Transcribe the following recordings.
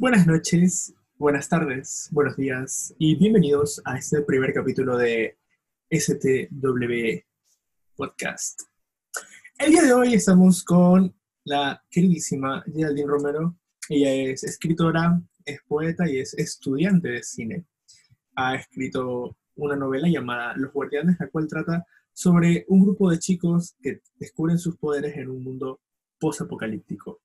Buenas noches, buenas tardes, buenos días y bienvenidos a este primer capítulo de STW Podcast. El día de hoy estamos con la queridísima Geraldine Romero. Ella es escritora, es poeta y es estudiante de cine. Ha escrito una novela llamada Los Guardianes, la cual trata sobre un grupo de chicos que descubren sus poderes en un mundo post-apocalíptico.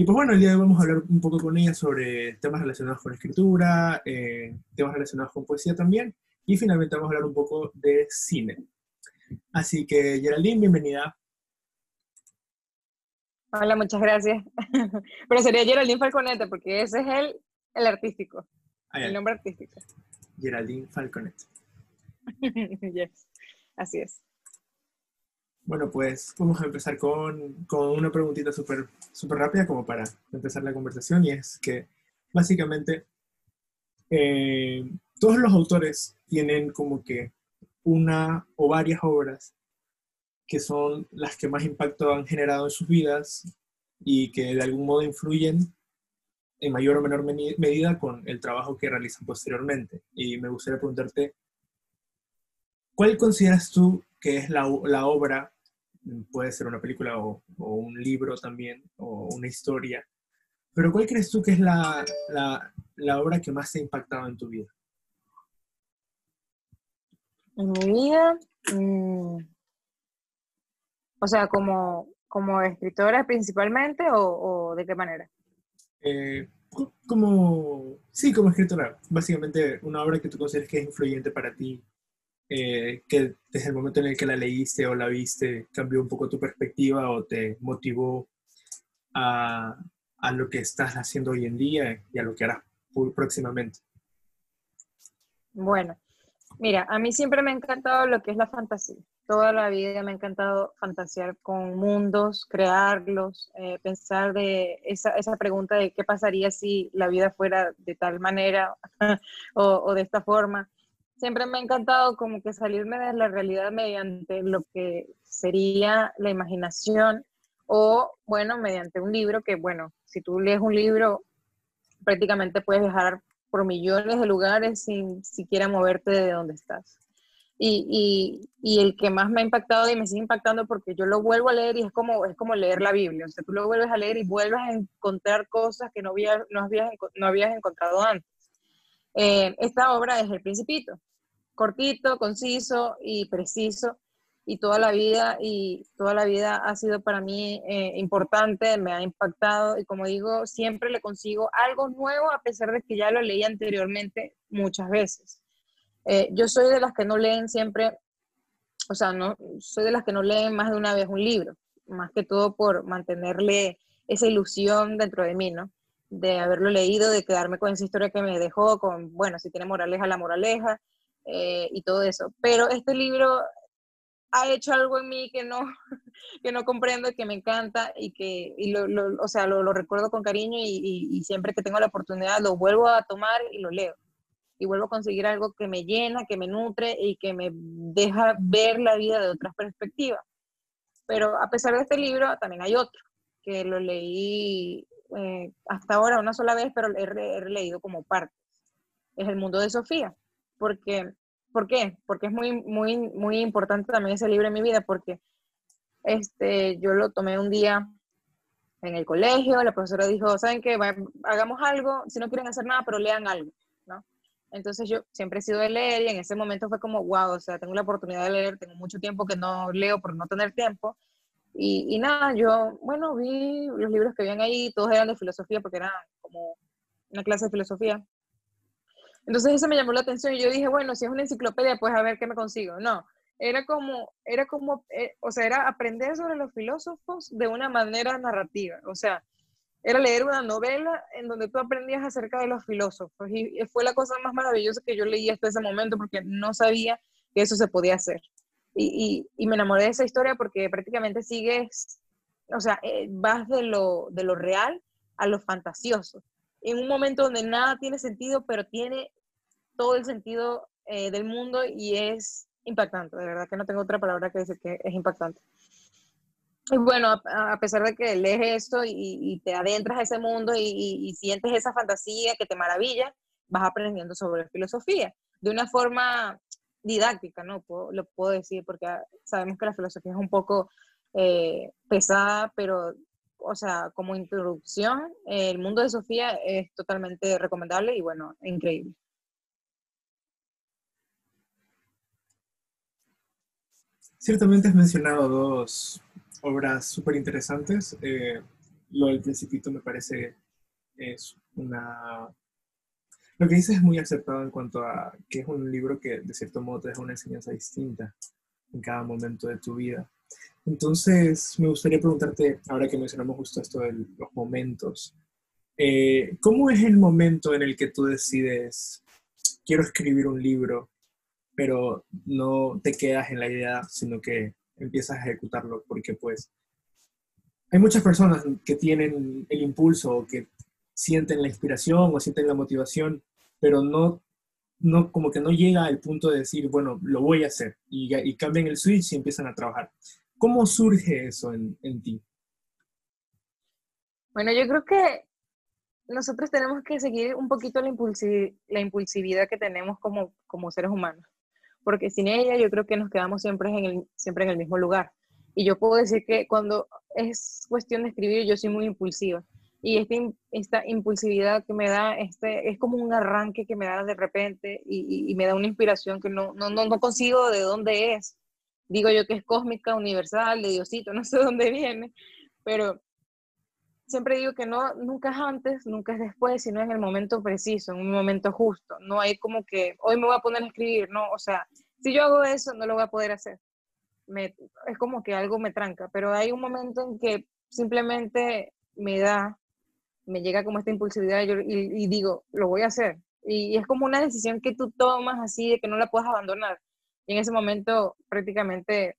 Y pues bueno, el día de hoy vamos a hablar un poco con ella sobre temas relacionados con escritura, eh, temas relacionados con poesía también, y finalmente vamos a hablar un poco de cine. Así que Geraldine, bienvenida. Hola, muchas gracias. Pero sería Geraldine Falconete, porque ese es el, el artístico, Ah, el nombre artístico. Geraldine Falconet. yes, así es. Bueno, pues vamos a empezar con, con una preguntita súper súper rápida como para empezar la conversación y es que básicamente eh, todos los autores tienen como que una o varias obras que son las que más impacto han generado en sus vidas y que de algún modo influyen en mayor o menor medida con el trabajo que realizan posteriormente. Y me gustaría preguntarte, ¿cuál consideras tú que es la, la obra puede ser una película o, o un libro también, o una historia. Pero ¿cuál crees tú que es la, la, la obra que más te ha impactado en tu vida? En mi vida, mm, o sea, como, como escritora principalmente, o, o de qué manera? Eh, co- como, sí, como escritora, básicamente una obra que tú consideres que es influyente para ti, eh, que desde el momento en el que la leíste o la viste cambió un poco tu perspectiva o te motivó a, a lo que estás haciendo hoy en día y a lo que harás próximamente. Bueno, mira, a mí siempre me ha encantado lo que es la fantasía. Toda la vida me ha encantado fantasear con mundos, crearlos, eh, pensar de esa, esa pregunta de qué pasaría si la vida fuera de tal manera o, o de esta forma. Siempre me ha encantado como que salirme de la realidad mediante lo que sería la imaginación o, bueno, mediante un libro que, bueno, si tú lees un libro, prácticamente puedes viajar por millones de lugares sin siquiera moverte de donde estás. Y, y, y, el que más me ha impactado y me sigue impactando porque yo lo vuelvo a leer y es como, es como leer la Biblia. O sea, tú lo vuelves a leer y vuelves a encontrar cosas que no, había, no, habías, no habías encontrado antes. Eh, esta obra es El Principito. Cortito, conciso y preciso. Y toda la vida, y toda la vida ha sido para mí eh, importante, me ha impactado. Y como digo, siempre le consigo algo nuevo a pesar de que ya lo leí anteriormente muchas veces. Eh, yo soy de las que no leen siempre, o sea, no, soy de las que no leen más de una vez un libro, más que todo por mantenerle esa ilusión dentro de mí, ¿no? De haberlo leído, de quedarme con esa historia que me dejó, con, bueno, si tiene moraleja, la moraleja, eh, y todo eso. Pero este libro ha hecho algo en mí que no, que no comprendo, que me encanta y que, y lo, lo, o sea, lo, recuerdo con cariño y, y siempre que tengo la oportunidad lo vuelvo a tomar y lo leo y vuelvo a conseguir algo que me llena, que me nutre y que me deja ver la vida de otras perspectivas. Pero a pesar de este libro, también hay otro, que lo leí eh, hasta ahora una sola vez, pero he, he leído como partes. Es El mundo de Sofía. Porque, ¿Por qué? Porque es muy, muy, muy importante también ese libro en mi vida, porque este, yo lo tomé un día en el colegio, la profesora dijo, ¿saben qué? Hagamos algo, si no quieren hacer nada, pero lean algo, ¿no? Entonces yo siempre he sido de leer y en ese momento fue como, wow, o sea, tengo la oportunidad de leer, tengo mucho tiempo que no leo por no tener tiempo. Y, nada, yo, bueno, vi los libros que habían ahí, todos eran de filosofía porque era como una clase de filosofía. Entonces eso me llamó la atención y yo dije, bueno, si es una enciclopedia, pues a ver qué me consigo. No, era como, era como, eh, o sea, era aprender sobre los filósofos de una manera narrativa. O sea, era leer una novela en donde tú aprendías acerca de los filósofos y fue la cosa más maravillosa que yo leí hasta ese momento porque no sabía que eso se podía hacer. Y, y, y me enamoré de esa historia porque prácticamente sigues, o sea, eh, vas de lo, de lo real a lo fantasioso. En un momento donde nada tiene sentido, pero tiene todo el sentido eh, del mundo y es impactante, de verdad que no tengo otra palabra que decir que es impactante. y bueno, a, pesar de que lees esto y, te adentras a ese mundo y, sientes esa fantasía que te maravilla, vas aprendiendo sobre filosofía de una forma didáctica, ¿no? lo puedo decir, porque sabemos que la filosofía es un poco eh, pesada, pero, o sea, como introducción, el mundo de Sofía es totalmente recomendable y, bueno, increíble. Ciertamente has mencionado dos obras súper interesantes. Eh, lo del Principito me parece es una... Lo que dices es muy acertado en cuanto a que es un libro que de cierto modo te deja una enseñanza distinta en cada momento de tu vida. Entonces, me gustaría preguntarte, ahora que mencionamos justo esto de los momentos, eh, ¿cómo es el momento en el que tú decides, quiero escribir un libro, pero no te quedas en la idea, sino que empiezas a ejecutarlo, porque pues hay muchas personas que tienen el impulso o que sienten la inspiración o sienten la motivación, pero no, no como que no llega al punto de decir, bueno, lo voy a hacer y, y cambian el switch y empiezan a trabajar. ¿Cómo surge eso en, en ti? Bueno, yo creo que nosotros tenemos que seguir un poquito la, la impulsividad que tenemos como, como seres humanos porque sin ella yo creo que nos quedamos siempre en el, siempre en el mismo lugar. Y yo puedo decir que cuando es cuestión de escribir, yo soy muy impulsiva. Y este, esta impulsividad que me da, este, es como un arranque que me da de repente y, y, me da una inspiración que no, no, no, consigo de dónde es. Digo yo que es cósmica, universal, de Diosito, no sé dónde viene, pero siempre digo que no, nunca es antes, nunca es después, sino en el momento preciso, en un momento justo. No hay como que hoy me voy a poner a escribir, no, o sea, si yo hago eso, no lo voy a poder hacer. Me, es como que algo me tranca, pero hay un momento en que simplemente me da, me llega como esta impulsividad y, digo, lo voy a hacer. Y, es como una decisión que tú tomas así de que no la puedes abandonar. Y en ese momento prácticamente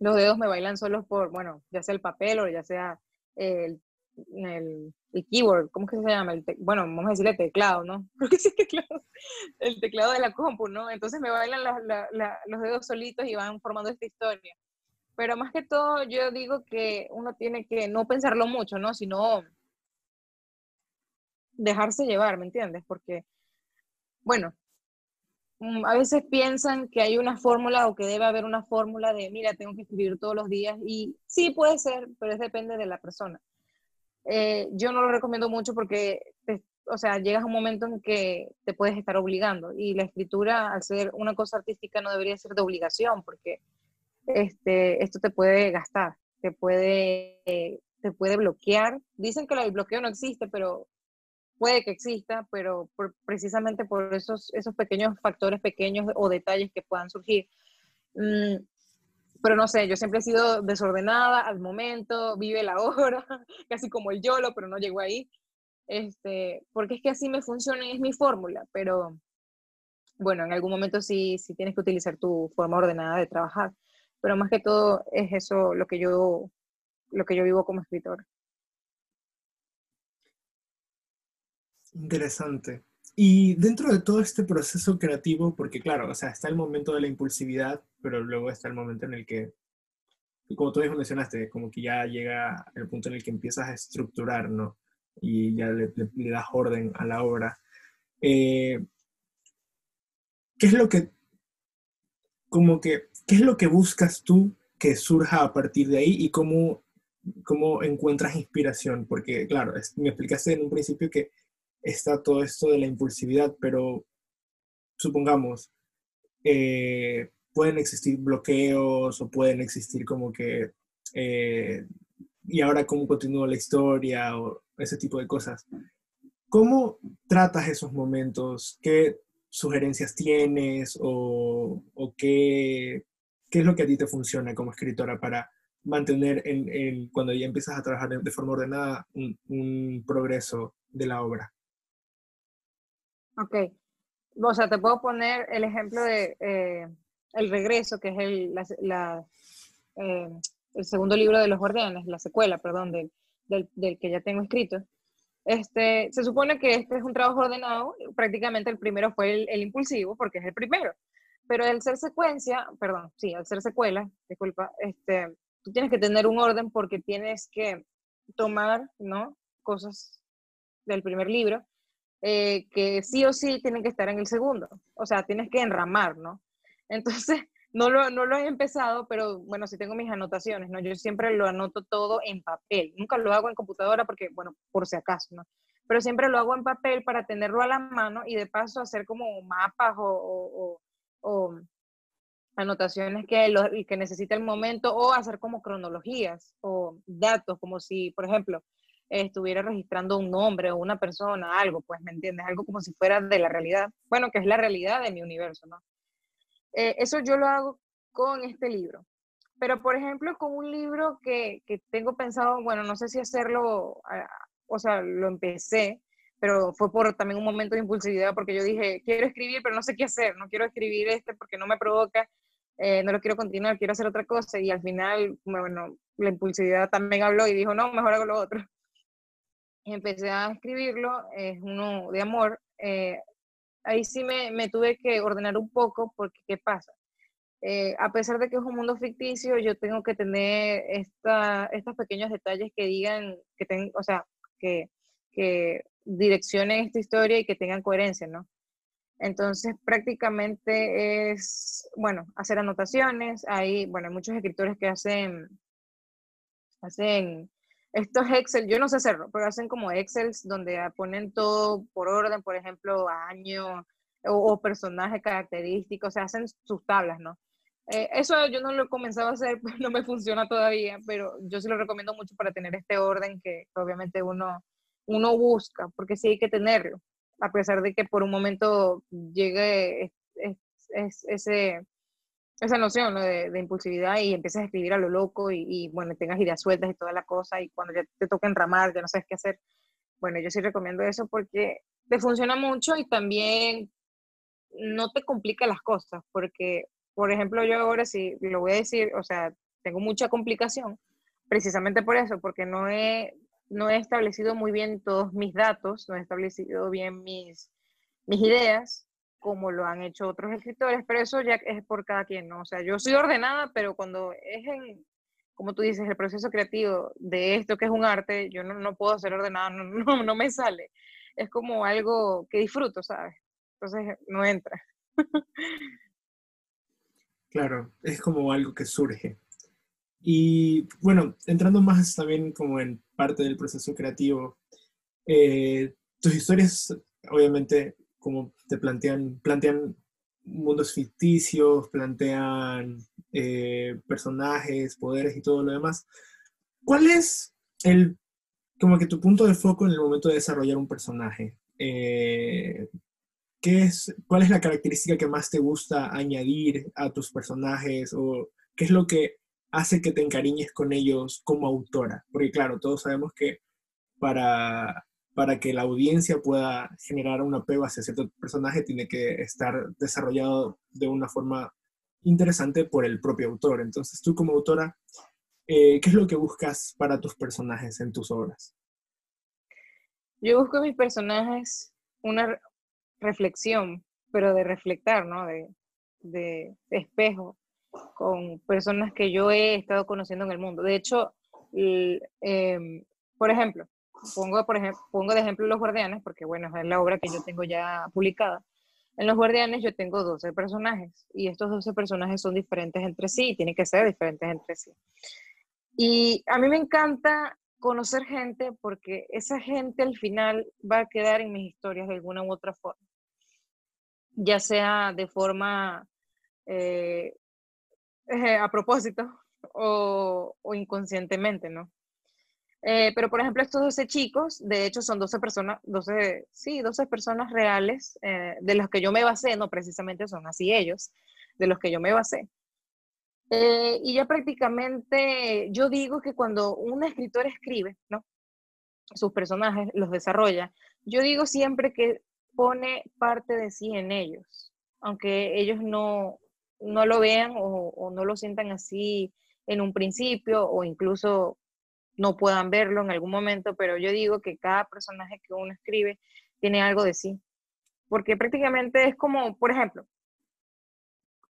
los dedos me bailan solos por, bueno, ya sea el papel o ya sea el el, el keyboard, ¿cómo que se llama? El bueno, vamos a decirle teclado, ¿no? Creo sí teclado, el teclado de la compu, ¿no? Entonces me bailan los dedos solitos y van formando esta historia. Pero más que todo, yo digo que uno tiene que no pensarlo mucho, ¿no? Sino dejarse llevar, ¿me entiendes? Porque, bueno, mm, a veces piensan que hay una fórmula o que debe haber una fórmula de, mira, tengo que escribir todos los días y sí puede ser, pero es depende de la persona. Eh, yo no lo recomiendo mucho porque, o sea, llegas a un momento en que te puedes estar obligando y la escritura, al ser una cosa artística, no debería ser de obligación porque este, esto te puede gastar, te puede, te puede bloquear. Dicen que el bloqueo no existe, pero puede que exista, pero precisamente por esos, esos pequeños factores pequeños o detalles que puedan surgir. Mm, pero no sé, yo siempre he sido desordenada al momento, vive la hora, casi como el YOLO, pero no llego ahí. Este, porque es que así me funciona y es mi fórmula, pero bueno, en algún momento sí, sí tienes que utilizar tu forma ordenada de trabajar, pero más que todo es eso lo que yo, lo que yo vivo como escritor. Interesante. Y dentro de todo este proceso creativo, porque claro, o sea, está el momento de la impulsividad, pero luego está el momento en el que, como tú mismo mencionaste, como que ya llega el punto en el que empiezas a estructurar, ¿no? Y ya le, das orden a la obra. Eh, ¿Qué es lo que, como que, qué es lo que buscas tú que surja a partir de ahí y cómo, cómo encuentras inspiración? Porque, claro, me explicaste en un principio que está todo esto de la impulsividad, pero supongamos, eh, pueden existir bloqueos o pueden existir como que, eh, y ahora cómo continúa la historia o ese tipo de cosas. ¿Cómo tratas esos momentos? ¿Qué sugerencias tienes o, qué, qué, es lo que a ti te funciona como escritora para mantener en, cuando ya empiezas a trabajar de, forma ordenada un progreso de la obra? Ok. O sea, te puedo poner el ejemplo de eh, El Regreso, que es el, la, eh, el segundo libro de los guardianes, la secuela, perdón, del, del, que ya tengo escrito. Este, se supone que este es un trabajo ordenado, prácticamente el primero fue el, impulsivo, porque es el primero, pero al ser secuencia, perdón, sí, al ser secuela, disculpa, este, tú tienes que tener un orden porque tienes que tomar, ¿no? Cosas del primer libro eh, que sí o sí tienen que estar en el segundo. O sea, tienes que enramar, ¿no? Entonces, no lo, no lo he empezado, pero bueno, sí tengo mis anotaciones, ¿no? Yo siempre lo anoto todo en papel. Nunca lo hago en computadora porque, bueno, por si acaso, ¿no? Pero siempre lo hago en papel para tenerlo a la mano y de paso hacer como mapas o, o, anotaciones que, lo, que necesita el momento o hacer como cronologías o datos, como si, por ejemplo, estuviera registrando un nombre o una persona, algo, pues, ¿me entiendes? Algo como si fuera de la realidad. Bueno, que es la realidad de mi universo, ¿no? Eh, eso yo lo hago con este libro. Pero, por ejemplo, con un libro que, que tengo pensado, bueno, no sé si hacerlo, ah, o sea, lo empecé, pero fue por también un momento de impulsividad, porque yo dije, quiero escribir, pero no sé qué hacer, no quiero escribir este porque no me provoca, eh, no lo quiero continuar, quiero hacer otra cosa, y al final, bueno, la impulsividad también habló y dijo, no, mejor hago lo otro empecé a escribirlo, es uno de amor. Eh, ahí sí me, me, tuve que ordenar un poco porque, ¿qué pasa? Eh, a pesar de que es un mundo ficticio, yo tengo que tener esta, estos pequeños detalles que digan, que ten, o sea, que, que direccionen esta historia y que tengan coherencia, ¿no? Entonces, prácticamente es, bueno, hacer anotaciones. Hay, bueno, hay muchos escritores que hacen, hacen estos Excel, yo no sé hacerlo, pero hacen como Excels donde ponen todo por orden, por ejemplo, año o, personaje característico, o hacen sus tablas, ¿no? Eh, eso yo no lo he comenzado a hacer, no me funciona todavía, pero yo sí lo recomiendo mucho para tener este orden que, obviamente uno, uno busca, porque sí hay que tenerlo, a pesar de que por un momento llegue ese esa noción de, impulsividad y empiezas a escribir a lo loco y, bueno, tengas ideas sueltas y toda la cosa y cuando ya te toca enramar, ya no sabes qué hacer. Bueno, yo sí recomiendo eso porque te funciona mucho y también no te complica las cosas porque, por ejemplo, yo ahora sí lo voy a decir, o sea, tengo mucha complicación precisamente por eso, porque no he, no he establecido muy bien todos mis datos, no he establecido bien mis, mis ideas como lo han hecho otros escritores, pero eso ya es por cada quien, ¿no? O sea, yo soy ordenada, pero cuando es en, como tú dices, el proceso creativo de esto que es un arte, yo no, no puedo ser ordenada, no, no, no, me sale. Es como algo que disfruto, ¿sabes? Entonces no entra. Claro, es como algo que surge. Y bueno, entrando más también como en parte del proceso creativo, eh, tus historias obviamente como te plantean, plantean mundos ficticios, plantean eh, personajes, poderes y todo lo demás. ¿Cuál es el, como que tu punto de foco en el momento de desarrollar un personaje? Eh, ¿qué es, ¿Cuál es la característica que más te gusta añadir a tus personajes? ¿O qué es lo que hace que te encariñes con ellos como autora? Porque claro, todos sabemos que para para que la audiencia pueda generar un apego hacia cierto personaje, tiene que estar desarrollado de una forma interesante por el propio autor. Entonces, tú como autora, eh, ¿qué es lo que buscas para tus personajes en tus obras? Yo busco en mis personajes una reflexión, pero de reflectar, ¿no? De, de, espejo con personas que yo he estado conociendo en el mundo. De hecho, em, por ejemplo, pongo, por ejemplo, pongo de ejemplo Los Guardianes, porque bueno, es la obra que yo tengo ya publicada. En Los Guardianes yo tengo 12 personajes y estos 12 personajes son diferentes entre sí y tienen que ser diferentes entre sí. Y a mí me encanta conocer gente porque esa gente al final va a quedar en mis historias de alguna u otra forma, ya sea de forma eh, a propósito o, o inconscientemente, ¿no? Eh, pero, por ejemplo, estos 12 chicos, de hecho, son 12 personas, 12, sí, 12 personas reales eh, de los que yo me basé, no precisamente son así ellos, de los que yo me basé. Eh, y ya prácticamente yo digo que cuando un escritor escribe, ¿no? Sus personajes los desarrolla, yo digo siempre que pone parte de sí en ellos, aunque ellos no, no lo vean o, o no lo sientan así en un principio o incluso no puedan verlo en algún momento, pero yo digo que cada personaje que uno escribe tiene algo de sí. Porque prácticamente es como, por ejemplo,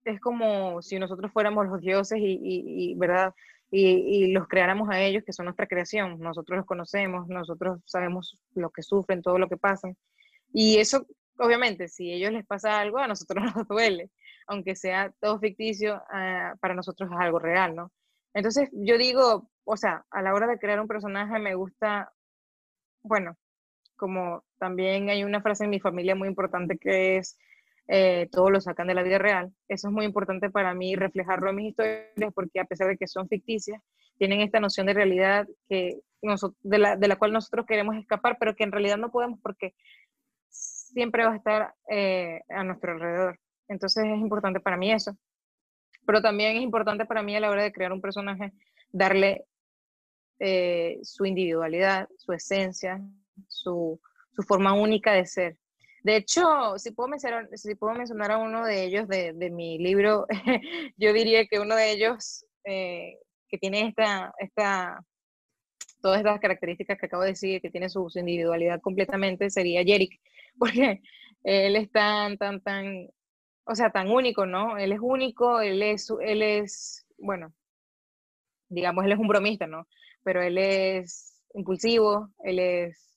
es como si nosotros fuéramos los dioses y, ¿verdad? y, los creáramos a ellos, que son nuestra creación. Nosotros los conocemos, nosotros sabemos lo que sufren, todo lo que pasan. Y eso, obviamente, si a ellos les pasa algo, a nosotros nos duele, aunque sea todo ficticio, ah, para nosotros es algo real, ¿no? Entonces, yo digo, o sea, a la hora de crear un personaje me gusta, bueno, como también hay una frase en mi familia muy importante que es, eh, todo lo sacan de la vida real. Eso es muy importante para mí reflejarlo en mis historias porque a pesar de que son ficticias, tienen esta noción de realidad que de, la, de la cual nosotros queremos escapar, pero que en realidad no podemos porque siempre va a estar eh, a nuestro alrededor. Entonces es importante para mí eso. Pero también es importante para mí a la hora de crear un personaje darle eh, su individualidad, su esencia, su, su forma única de ser. De hecho, si puedo mencionar, a uno de ellos de, de mi libro, yo diría que uno de ellos eh, que tiene esta, esta, todas estas características que acabo de decir, que tiene su, individualidad completamente, sería Jerick, porque él es tan, tan, tan, o sea, tan único, ¿no? Él es único, él es, él es, bueno, digamos, él es un bromista, ¿no? Pero él es impulsivo, él es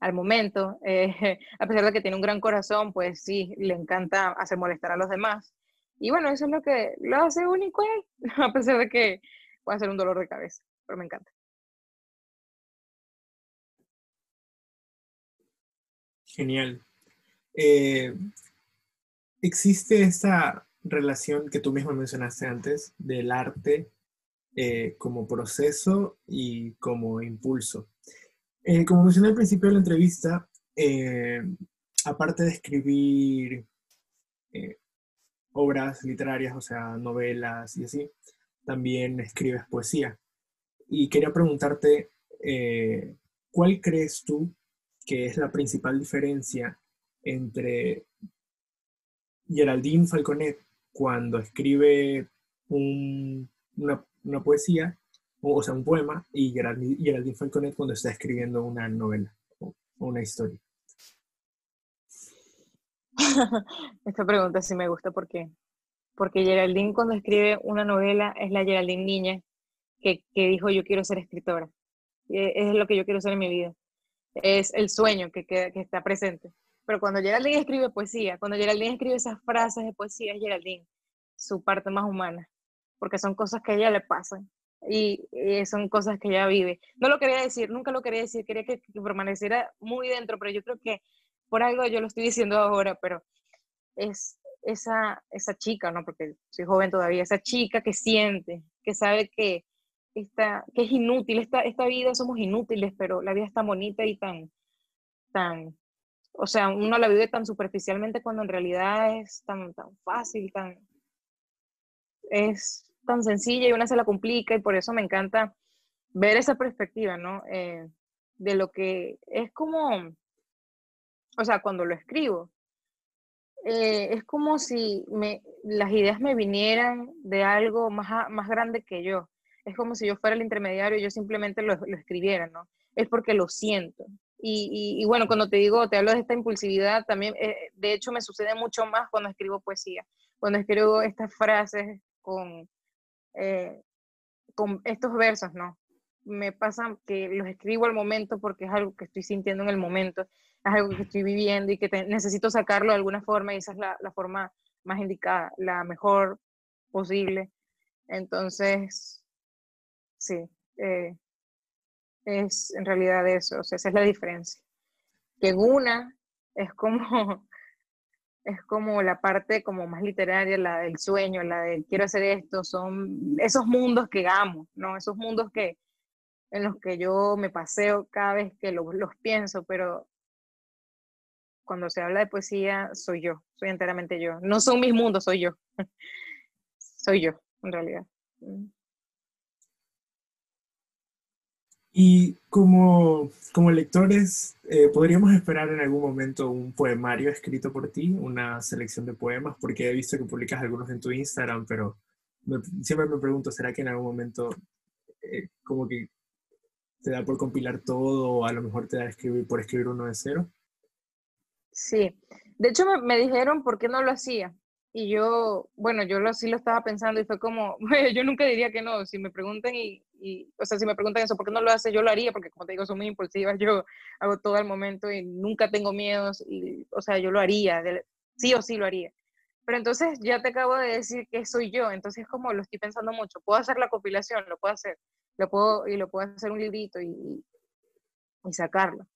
al momento. Eh, a pesar de que tiene un gran corazón, pues sí, le encanta hacer molestar a los demás. Y bueno, eso es lo que lo hace único él, a pesar de que puede ser un dolor de cabeza, pero me encanta. Genial. Eh, ¿Existe esta relación que tú mismo mencionaste antes del arte eh, como proceso y como impulso? Eh, como mencioné al principio de la entrevista, eh, aparte de escribir obras literarias, o sea, novelas y así, también escribes poesía. Y quería preguntarte, ¿cuál crees tú que es la principal diferencia entre Geraldine Falconet cuando escribe una, una poesía o sea, un poema, y Geraldine, Falconet cuando está escribiendo una novela o una historia. Esta pregunta sí me gusta porque, porque Geraldine cuando escribe una novela es la Geraldine niña que, que dijo yo quiero ser escritora. Es lo que yo quiero ser en mi vida. Es el sueño que, que, que está presente. Pero cuando Geraldine escribe poesía, cuando Geraldine escribe esas frases de poesía, es Geraldine, su parte más humana, porque son cosas que a ella le pasan y, son cosas que ella vive. No lo quería decir, nunca lo quería decir, quería que, permaneciera muy dentro, pero yo creo que por algo yo lo estoy diciendo ahora, pero es esa, esa chica, ¿no? Porque soy joven todavía, esa chica que siente, que sabe que, está, que es inútil, esta, esta vida somos inútiles, pero la vida está bonita y tan, tan, o sea, uno la vive tan superficialmente cuando en realidad es tan, tan fácil, tan, es tan sencilla y una se la complica y por eso me encanta ver esa perspectiva, ¿no? Eh, de lo que es como, o sea, cuando lo escribo, eh, es como si me, las ideas me vinieran de algo más, más grande que yo. Es como si yo fuera el intermediario y yo simplemente lo, lo escribiera, ¿no? Es porque lo siento. Y, bueno, cuando te digo, te hablo de esta impulsividad, también, eh, de hecho, me sucede mucho más cuando escribo poesía. Cuando escribo estas frases con, eh, con estos versos, ¿no? Me pasa que los escribo al momento porque es algo que estoy sintiendo en el momento, es algo que estoy viviendo y que necesito sacarlo de alguna forma y esa es la, la forma más indicada, la mejor posible. Entonces, sí, eh, es en realidad eso, o sea, esa es la diferencia. Que en una es como es como la parte como más literaria, la del sueño, la de quiero hacer esto, son esos mundos que amo, ¿no? Esos mundos que, en los que yo me paseo cada vez que los, los pienso, pero cuando se habla de poesía, soy yo, soy enteramente yo. No son mis mundos, soy yo. soy yo, en realidad. Mm. Y como, como lectores, eh, ¿podríamos esperar en algún momento un poemario escrito por ti, una selección de poemas? Porque he visto que publicas algunos en tu Instagram, pero siempre me pregunto, ¿será que en algún momento eh, como que te da por compilar todo o a lo mejor te da por escribir uno de cero? Sí, de hecho me, me dijeron por qué no lo hacía, y yo, bueno, yo lo, sí lo estaba pensando y fue como, yo nunca diría que no, si me preguntan y, y, o sea, si me preguntan eso, ¿por qué no lo hace? Yo lo haría, porque como te digo, soy muy impulsiva, yo hago todo al momento y nunca tengo miedos, y, o sea, yo lo haría, sí o sí lo haría. Pero entonces ya te acabo de decir que soy yo, entonces como lo estoy pensando mucho, puedo hacer la compilación, lo puedo hacer, lo puedo, y lo puedo hacer un librito y, y sacarlo.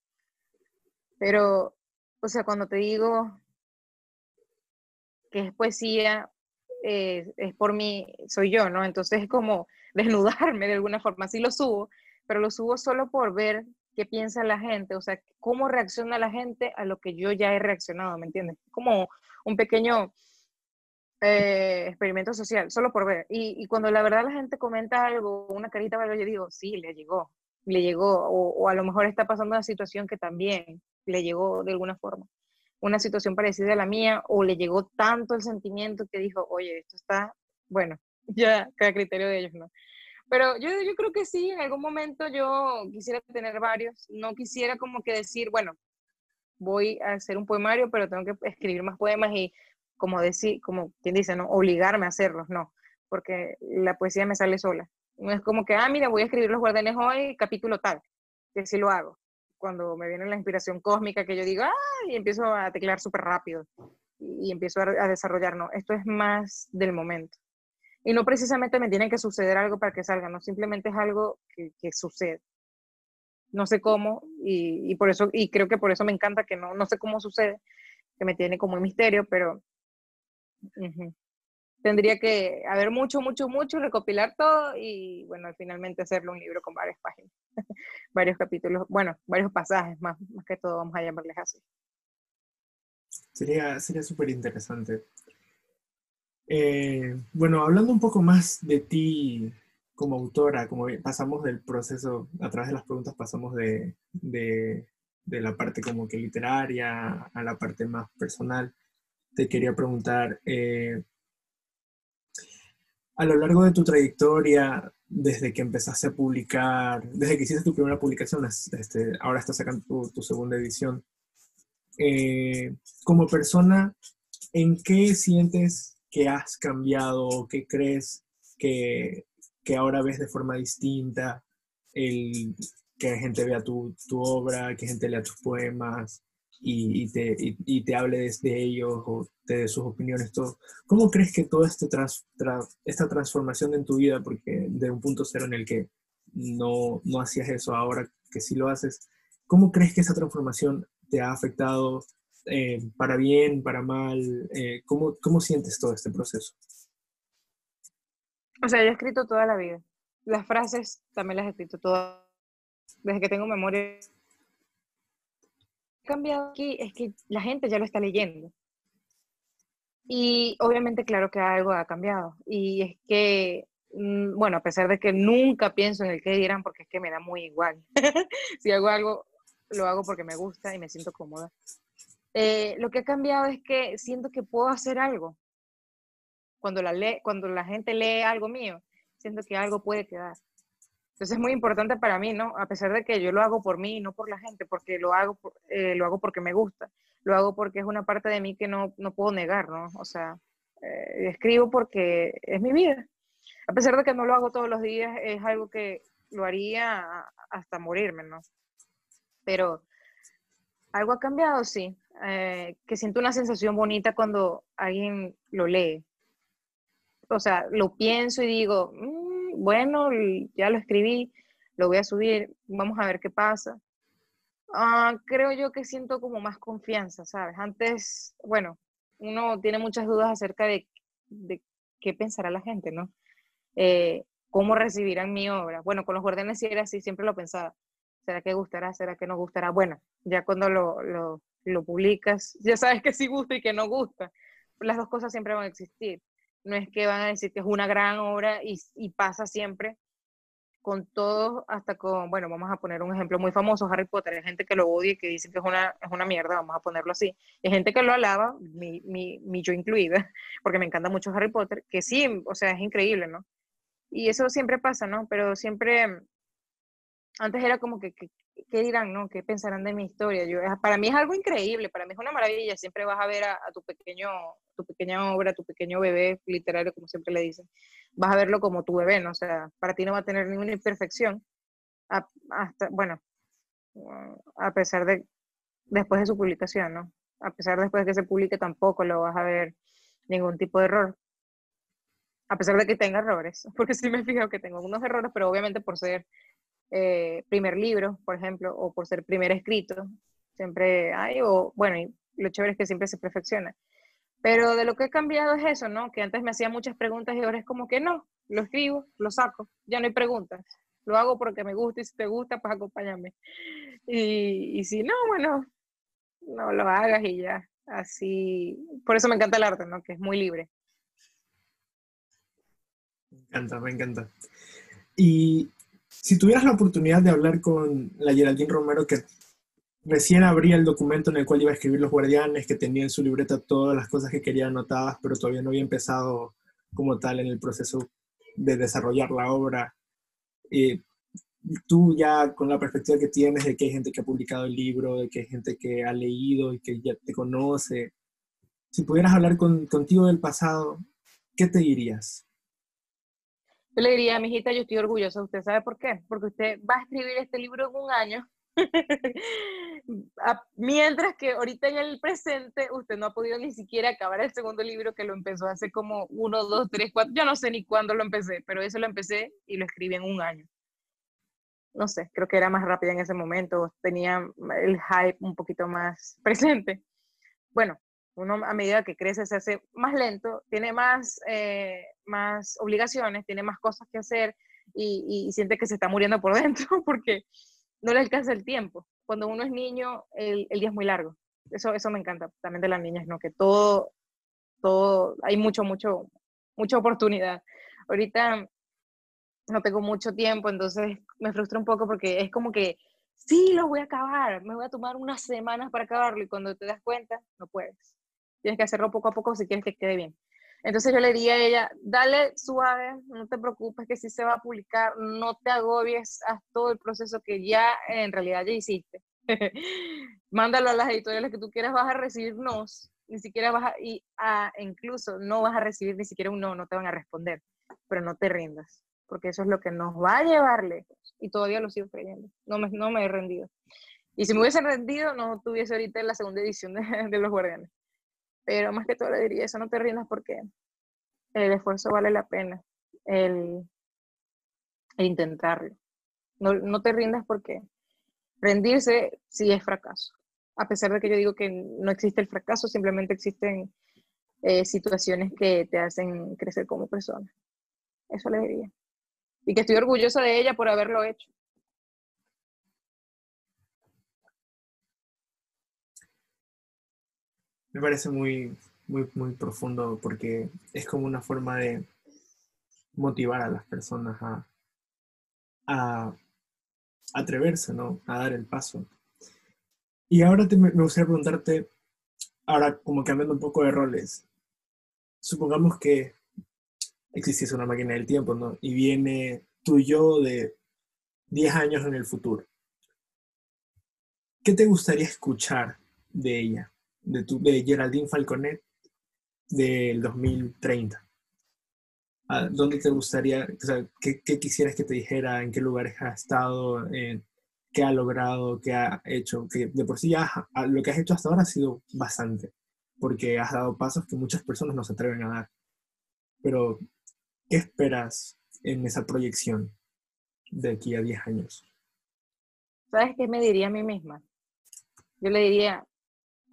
Pero, o sea, cuando te digo que es poesía, eh, es por mí, soy yo, ¿no? Entonces es como desnudarme de alguna forma. Sí lo subo, pero lo subo solo por ver qué piensa la gente, o sea, cómo reacciona la gente a lo que yo ya he reaccionado, ¿me entiendes? Como un pequeño eh, experimento social, solo por ver. Y, cuando la verdad la gente comenta algo, una carita algo, yo digo, sí, le llegó, le llegó, o, a lo mejor está pasando una situación que también le llegó de alguna forma una situación parecida a la mía o le llegó tanto el sentimiento que dijo, oye, esto está, bueno, ya cada criterio de ellos, ¿no? Pero yo, yo creo que sí, en algún momento yo quisiera tener varios, no quisiera como que decir, bueno, voy a hacer un poemario, pero tengo que escribir más poemas y como decir, como quien dice, no, obligarme a hacerlos, no, porque la poesía me sale sola. No es como que, ah, mira, voy a escribir los guardianes hoy, capítulo tal, que sí lo hago cuando me viene la inspiración cósmica que yo digo, ¡ah! Y empiezo a teclear súper rápido y, empiezo a, desarrollar, no, esto es más del momento. Y no precisamente me tiene que suceder algo para que salga, no, simplemente es algo que, sucede. No sé cómo y, por eso, y creo que por eso me encanta que no, no sé cómo sucede, que me tiene como un misterio, pero tendría que haber mucho, mucho, mucho, recopilar todo y, bueno, finalmente hacerlo un libro con varias páginas, varios capítulos, bueno, varios pasajes, más, más que todo vamos a llamarles así. Sería súper interesante. Eh, bueno, hablando un poco más de ti como autora, como pasamos del proceso, a través de las preguntas pasamos de, de, de la parte como que literaria a la parte más personal, te quería preguntar, eh, a lo largo de tu trayectoria, desde que empezaste a publicar, desde que hiciste tu primera publicación, este, ahora estás sacando tu, segunda edición, eh, como persona, ¿en qué sientes que has cambiado qué crees que, que ahora ves de forma distinta? El, que gente vea tu, tu obra, que gente lea tus poemas, y, te, y, te, hable desde ellos o dé sus opiniones, todo. ¿Cómo crees que toda este esta transformación en tu vida, porque de un punto cero en el que no, no hacías eso, ahora que sí lo haces, ¿cómo crees que esa transformación te ha afectado eh, para bien, para mal? Eh, ¿cómo, ¿Cómo sientes todo este proceso? O sea, yo he escrito toda la vida. Las frases también las he escrito todas. Desde que tengo memoria cambiado aquí es que la gente ya lo está leyendo. Y obviamente, claro que algo ha cambiado. Y es que, mm, bueno, a pesar de que nunca pienso en el que dirán, porque es que me da muy igual. si hago algo, lo hago porque me gusta y me siento cómoda. Eh, lo que ha cambiado es que siento que puedo hacer algo. Cuando la, cuando la gente lee algo mío, siento que algo puede quedar. Entonces es muy importante para mí, ¿no? A pesar de que yo lo hago por mí, no por la gente, porque lo hago, eh, lo hago porque me gusta, lo hago porque es una parte de mí que no, no puedo negar, ¿no? O sea, eh, escribo porque es mi vida. A pesar de que no lo hago todos los días, es algo que lo haría hasta morirme, ¿no? Pero algo ha cambiado, sí. Eh, que siento una sensación bonita cuando alguien lo lee. O sea, lo pienso y digo, mm, bueno, ya lo escribí, lo voy a subir, vamos a ver qué pasa. Ah, creo yo que siento como más confianza, ¿sabes? Antes, bueno, uno tiene muchas dudas acerca de, qué pensará la gente, ¿no? Eh, ¿Cómo recibirán mi obra? Bueno, con los guardianes sí era así, siempre lo pensaba. ¿Será que gustará? ¿Será que no gustará? Bueno, ya cuando lo, lo, lo publicas, ya sabes que sí gusta y que no gusta. Las dos cosas siempre van a existir no es que van a decir que es una gran obra y, pasa siempre con todos, hasta con, bueno, vamos a poner un ejemplo muy famoso, Harry Potter, hay gente que lo odia y que dice que es una, es una mierda, vamos a ponerlo así, hay gente que lo alaba, mi, mi, mi yo incluida, porque me encanta mucho Harry Potter, que sí, o sea, es increíble, ¿no? Y eso siempre pasa, ¿no? Pero siempre, antes era como que, ¿qué dirán, no? ¿Qué pensarán de mi historia? Yo, para mí es algo increíble, para mí es una maravilla. Siempre vas a ver a, tu pequeño, tu pequeña obra, tu pequeño bebé literario, como siempre le dicen. Vas a verlo como tu bebé, ¿no? O sea, para ti no va a tener ninguna imperfección. hasta, bueno, a pesar de, después de su publicación, ¿no? A pesar después de que se publique, tampoco lo vas a ver ningún tipo de error. A pesar de que tenga errores, porque sí me he fijado que tengo algunos errores, pero obviamente por ser eh, primer libro, por ejemplo, o por ser primer escrito, siempre hay, o bueno, lo chévere es que siempre se perfecciona. Pero de lo que he cambiado es eso, ¿no? Que antes me hacía muchas preguntas y ahora es como que no, lo escribo, lo saco, ya no hay preguntas. Lo hago porque me gusta y si te gusta, pues acompáñame. Y, y si no, bueno, no lo hagas y ya. Así, por eso me encanta el arte, ¿no? Que es muy libre. Me encanta, me encanta. Y si tuvieras la oportunidad de hablar con la Geraldine Romero, que recién abría el documento en el cual iba a escribir Los Guardianes, que tenía en su libreta todas las cosas que quería anotadas, pero todavía no había empezado como tal en el proceso de desarrollar la obra. Eh, tú ya con la perspectiva que tienes de que hay gente que ha publicado el libro, de que hay gente que ha leído y que ya te conoce, si pudieras hablar contigo del pasado, ¿qué te dirías? Yo le diría, mi hijita, yo estoy orgullosa. ¿Usted sabe por qué? Porque usted va a escribir este libro en un año. Mientras que ahorita en el presente usted no ha podido ni siquiera acabar el segundo libro que lo empezó hace como uno, dos, tres, cuatro, yo no sé ni cuándo lo empecé, pero eso lo empecé y lo escribí en un año. No sé, creo que era más rápida en ese momento, tenía el hype un poquito más presente. Bueno, uno a medida que crece se hace más lento, tiene más, eh, más obligaciones, tiene más cosas que hacer y, siente que se está muriendo por dentro porque no le alcanza el tiempo. Cuando uno es niño, el, día es muy largo. Eso, eso me encanta también de las niñas, ¿no? Que todo, todo, hay mucho, mucho, mucha oportunidad. Ahorita no tengo mucho tiempo, entonces me frustra un poco porque es como que, sí, lo voy a acabar, me voy a tomar unas semanas para acabarlo y cuando te das cuenta, no puedes. Tienes que hacerlo poco a poco si quieres que quede bien. Entonces yo le diría a ella, dale suave, no te preocupes que si se va a publicar, no te agobies, haz todo el proceso que ya en realidad ya hiciste. Mándalo a las editoriales que tú quieras, vas a recibirnos, ni siquiera vas a, y a, incluso no vas a recibir ni siquiera un no, no te van a responder, pero no te rindas, porque eso es lo que nos va a llevar lejos, y todavía lo sigo creyendo, no me, no me he rendido. Y si me hubiese rendido, no tuviese ahorita la segunda edición de, de Los Guardianes. Pero más que todo le diría eso, no te rindas porque el esfuerzo vale la pena, el, intentarlo. No, no, te rindas porque rendirse sí es fracaso. A pesar de que yo digo que no existe el fracaso, simplemente existen eh, situaciones que te hacen crecer como persona. Eso le diría. Y que estoy orgullosa de ella por haberlo hecho. Me parece muy, muy, muy profundo porque es como una forma de motivar a las personas a, atreverse, ¿no? A dar el paso. Y ahora me gustaría preguntarte, ahora como cambiando un poco de roles, supongamos que existiese una máquina del tiempo, ¿no? Y viene tu yo de 10 años en el futuro. ¿Qué te gustaría escuchar de ella? De, tu, de Geraldine Falconet del 2030? ¿A ¿Dónde te gustaría, o sea, qué, quisieras que te dijera, en qué lugares ha estado, qué ha logrado, qué ha hecho? Que de por sí ya lo que has hecho hasta ahora ha sido bastante, porque has dado pasos que muchas personas no se atreven a dar. Pero, ¿qué esperas en esa proyección de aquí a 10 años? ¿Sabes qué me diría a mí misma? Yo le diría,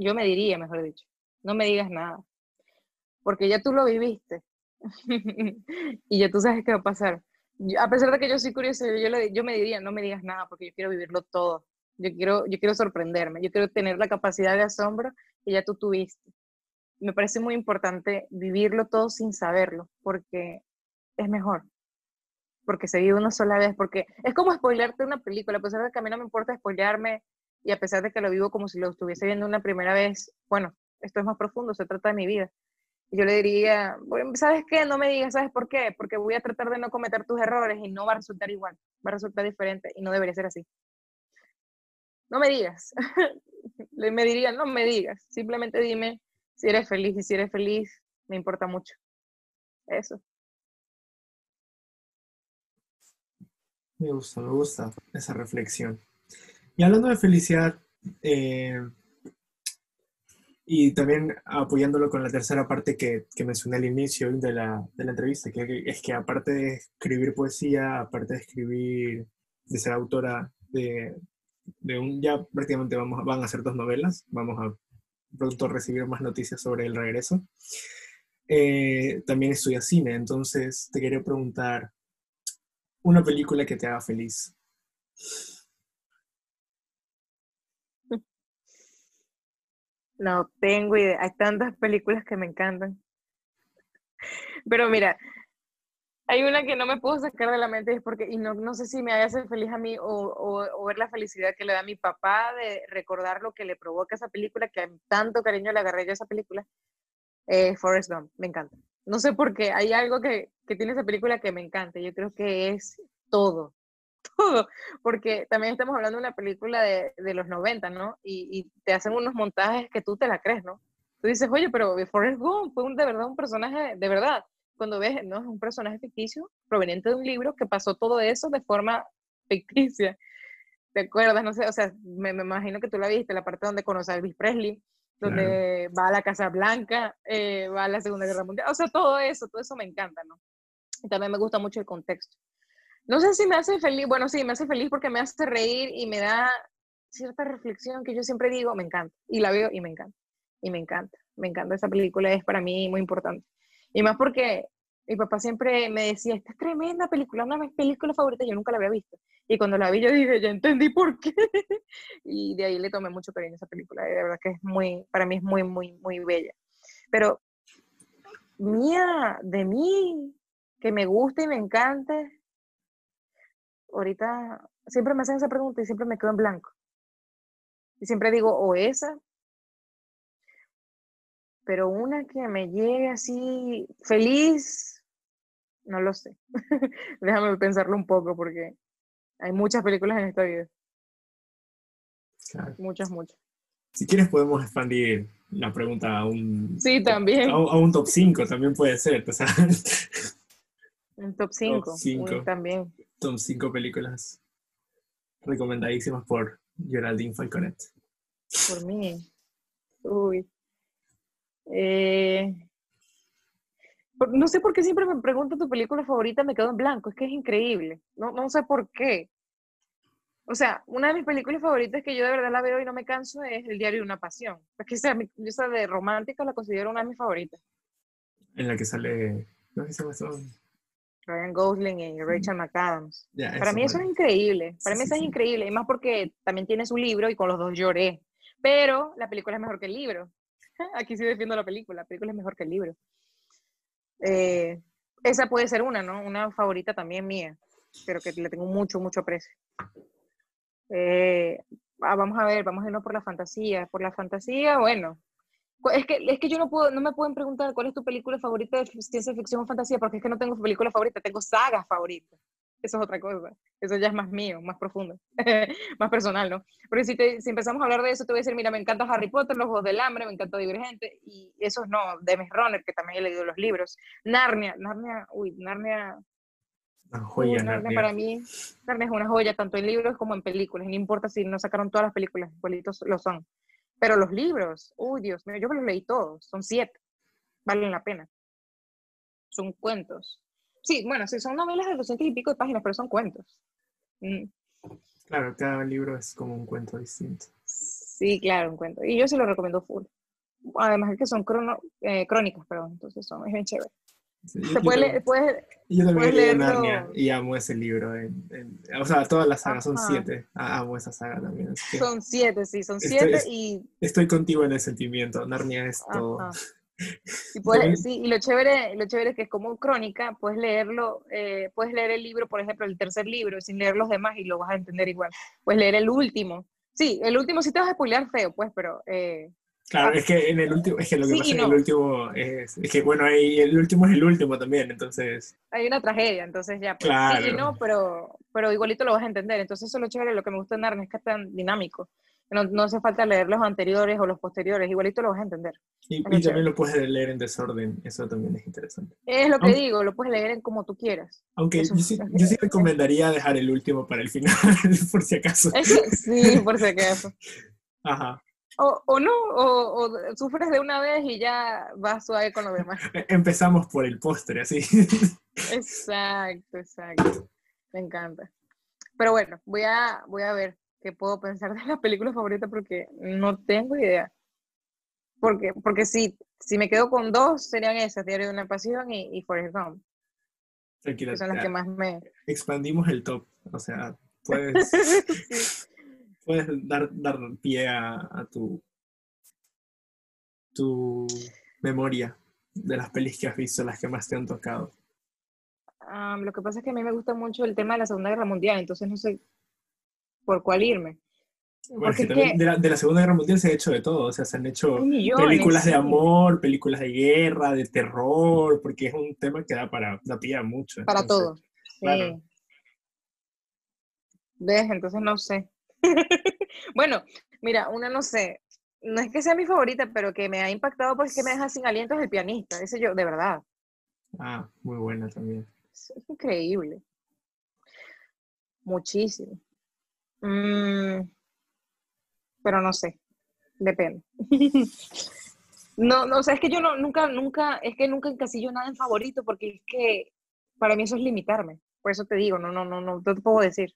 yo me diría, mejor dicho, no me digas nada, porque ya tú lo viviste y ya tú sabes qué va a pasar. a pesar de que yo soy curiosa, yo, yo me diría, no me digas nada, porque yo quiero vivirlo todo. Yo quiero, yo quiero sorprenderme, yo quiero tener la capacidad de asombro que ya tú tuviste. Me parece muy importante vivirlo todo sin saberlo, porque es mejor. Porque se vive una sola vez, porque es como spoilearte una película, a pesar de que a mí no me importa spoilearme y a pesar de que lo vivo como si lo estuviese viendo una primera vez, bueno, esto es más profundo, se trata de mi vida. Y yo le diría, ¿sabes qué? No me digas, ¿sabes por qué? Porque voy a tratar de no cometer tus errores y no va a resultar igual, va a resultar diferente y no debería ser así. no me digas. me dirían, no me digas, simplemente dime si eres feliz y si eres feliz, me importa mucho. Eso. Me gusta, me gusta esa reflexión. Y hablando de felicidad, eh, y también apoyándolo con la tercera parte que, que mencioné al inicio de la, de la, entrevista, que es que aparte de escribir poesía, aparte de escribir, de ser autora de, de un, ya prácticamente vamos, van a ser dos novelas, vamos a pronto recibir más noticias sobre el regreso. Eh, también estudia cine, entonces te quería preguntar, una película que te haga feliz. No tengo idea. Hay tantas películas que me encantan. Pero mira, hay una que no me puedo sacar de la mente es porque, y no, no sé si me hace feliz a mí o, o, ver la felicidad que le da a mi papá de recordar lo que le provoca esa película, que tanto cariño le agarré yo a esa película. Eh, Forrest Gump, me encanta. No sé por qué, hay algo que, que tiene esa película que me encanta. Yo creo que es todo, todo, porque también estamos hablando de una película de, de los 90, ¿no? Y, y, te hacen unos montajes que tú te la crees, ¿no? Tú dices, oye, pero Forrest Gump fue un, de verdad un personaje, de verdad, cuando ves, ¿no? Es un personaje ficticio proveniente de un libro que pasó todo eso de forma ficticia. ¿Te acuerdas? No sé, o sea, me, me imagino que tú la viste, la parte donde conoce a Elvis Presley, donde va a la Casa Blanca, eh, va a la Segunda Guerra Mundial, o sea, todo eso, todo eso me encanta, ¿no? Y también me gusta mucho el contexto. No sé si me hace feliz, bueno, sí, me hace feliz porque me hace reír y me da cierta reflexión que yo siempre digo, me encanta, y la veo y me encanta, y me encanta, me encanta esa película, es para mí muy importante. Y más porque mi papá siempre me decía, esta es tremenda película, una de mis películas favoritas, yo nunca la había visto. Y cuando la vi yo dije, ya entendí por qué. y de ahí le tomé mucho cariño a esa película, de verdad que es muy, para mí es muy, muy, muy bella. Pero mía, de mí, que me guste y me encante, ahorita siempre me hacen esa pregunta y siempre me quedo en blanco. Y siempre digo, o esa, pero una que me llegue así feliz, no lo sé. Déjame pensarlo un poco porque hay muchas películas en esta vida. Muchas, muchas. Si quieres podemos expandir la pregunta a un... Sí, también. A, un top 5 también puede ser. O sea, un top 5. También. Top 5 películas recomendadísimas por Geraldine Falconet. Por mí. Uy. Eh, no sé por qué siempre me pregunto tu película favorita, me quedo en blanco, es que es increíble. No, no sé por qué. O sea, una de mis películas favoritas que yo de verdad la veo y no me canso es El diario de una pasión. Es que sea, esa de romántica la considero una de mis favoritas. En la que sale, no si Ryan Gosling y Rachel McAdams. Para mí eso es increíble. Para mí eso es increíble. Y más porque también tiene su libro y con los dos lloré. Pero la película es mejor que el libro. Aquí sí defiendo la película. La película es mejor que el libro. Eh, esa puede ser una, ¿no? Una favorita también mía. Pero que le tengo mucho, mucho aprecio. Eh, ah, vamos a ver, vamos a irnos por la fantasía. Por la fantasía, bueno, es que, es que yo no, puedo, no me pueden preguntar cuál es tu película favorita de ciencia ficción o fantasía, porque es que no tengo película favorita, tengo sagas favoritas. Eso es otra cosa. Eso ya es más mío, más profundo, más personal, ¿no? Porque si, te, si empezamos a hablar de eso, te voy a decir, mira, me encanta Harry Potter, Los Juegos del Hambre, me encanta Divergente, y esos no, de Mes Runner, que también he leído los libros. Narnia, Narnia, uy, Narnia... Una joya, Narnia, para mí, Narnia es una joya, tanto en libros como en películas. No importa si no sacaron todas las películas, igualitos lo son. Pero los libros, uy, Dios mío, yo me los leí todos, son siete, valen la pena. Son cuentos. Sí, bueno, sí, son novelas de doscientos y pico de páginas, pero son cuentos. Mm. Claro, cada libro es como un cuento distinto. Sí, claro, un cuento. Y yo se lo recomiendo full. Además es que son crono, eh, crónicas, perdón, entonces son, es bien chévere yo, puede, yo también leí Narnia y amo ese libro. o sea, todas las sagas son siete. Amo esa saga también. son siete, sí, son siete y... Estoy contigo en el sentimiento. Narnia es todo. Y, puedes, sí, y lo chévere, lo chévere es que es como crónica, puedes leerlo, eh, puedes leer el libro, por ejemplo, el tercer libro, sin leer los demás y lo vas a entender igual. Puedes leer el último. Sí, el último sí te vas a spoilear feo, pues, pero eh, Claro, es que en el último, es que lo que pasa en el último es, es, que bueno, ahí el último es el último también, entonces. Hay una tragedia, entonces ya, pues, claro. sí, no, pero, pero igualito lo vas a entender. Entonces eso es lo chévere, lo que me gusta de Narnia es que es tan dinámico. No, no, hace falta leer los anteriores o los posteriores, igualito lo vas a entender. Y, también lo puedes leer en desorden, eso también es interesante. Es lo que digo, lo puedes leer en como tú quieras. Aunque yo sí, yo sí, recomendaría dejar el último para el final, por si acaso. sí, por si acaso. Ajá. O, o no, o, o, sufres de una vez y ya vas suave con lo demás. Empezamos por el postre, así. Exacto, exacto. Me encanta. Pero bueno, voy a, voy a ver que puedo pensar de la película favorita porque no tengo idea. Porque, porque si, si me quedo con dos, serían esas, Diario de una Pasión y, y Forrest Gump. Tranquila. son las que más me... Expandimos el top, o sea, puedes, puedes dar, dar pie a, a, tu, tu memoria de las pelis que has visto, las que más te han tocado. lo que pasa es que a mí me gusta mucho el tema de la Segunda Guerra Mundial, entonces no sé por cuál irme. de, la, Segunda Guerra Mundial se ha hecho de todo, o sea, se han hecho películas de amor, películas de guerra, de terror, porque es un tema que da para, da pie mucho. Para todo, sí. ¿Ves? Entonces no sé. bueno, mira, una no sé, no es que sea mi favorita, pero que me ha impactado porque me deja sin aliento es el pianista, ese yo, de verdad. Ah, muy buena también. Es increíble. Muchísimo. Mm, pero no sé, depende. no, no, o sea, es que yo no, nunca, nunca, es que nunca encasillo nada en favorito porque es que para mí eso es limitarme. Por eso te digo, no, no, no, no, te puedo decir.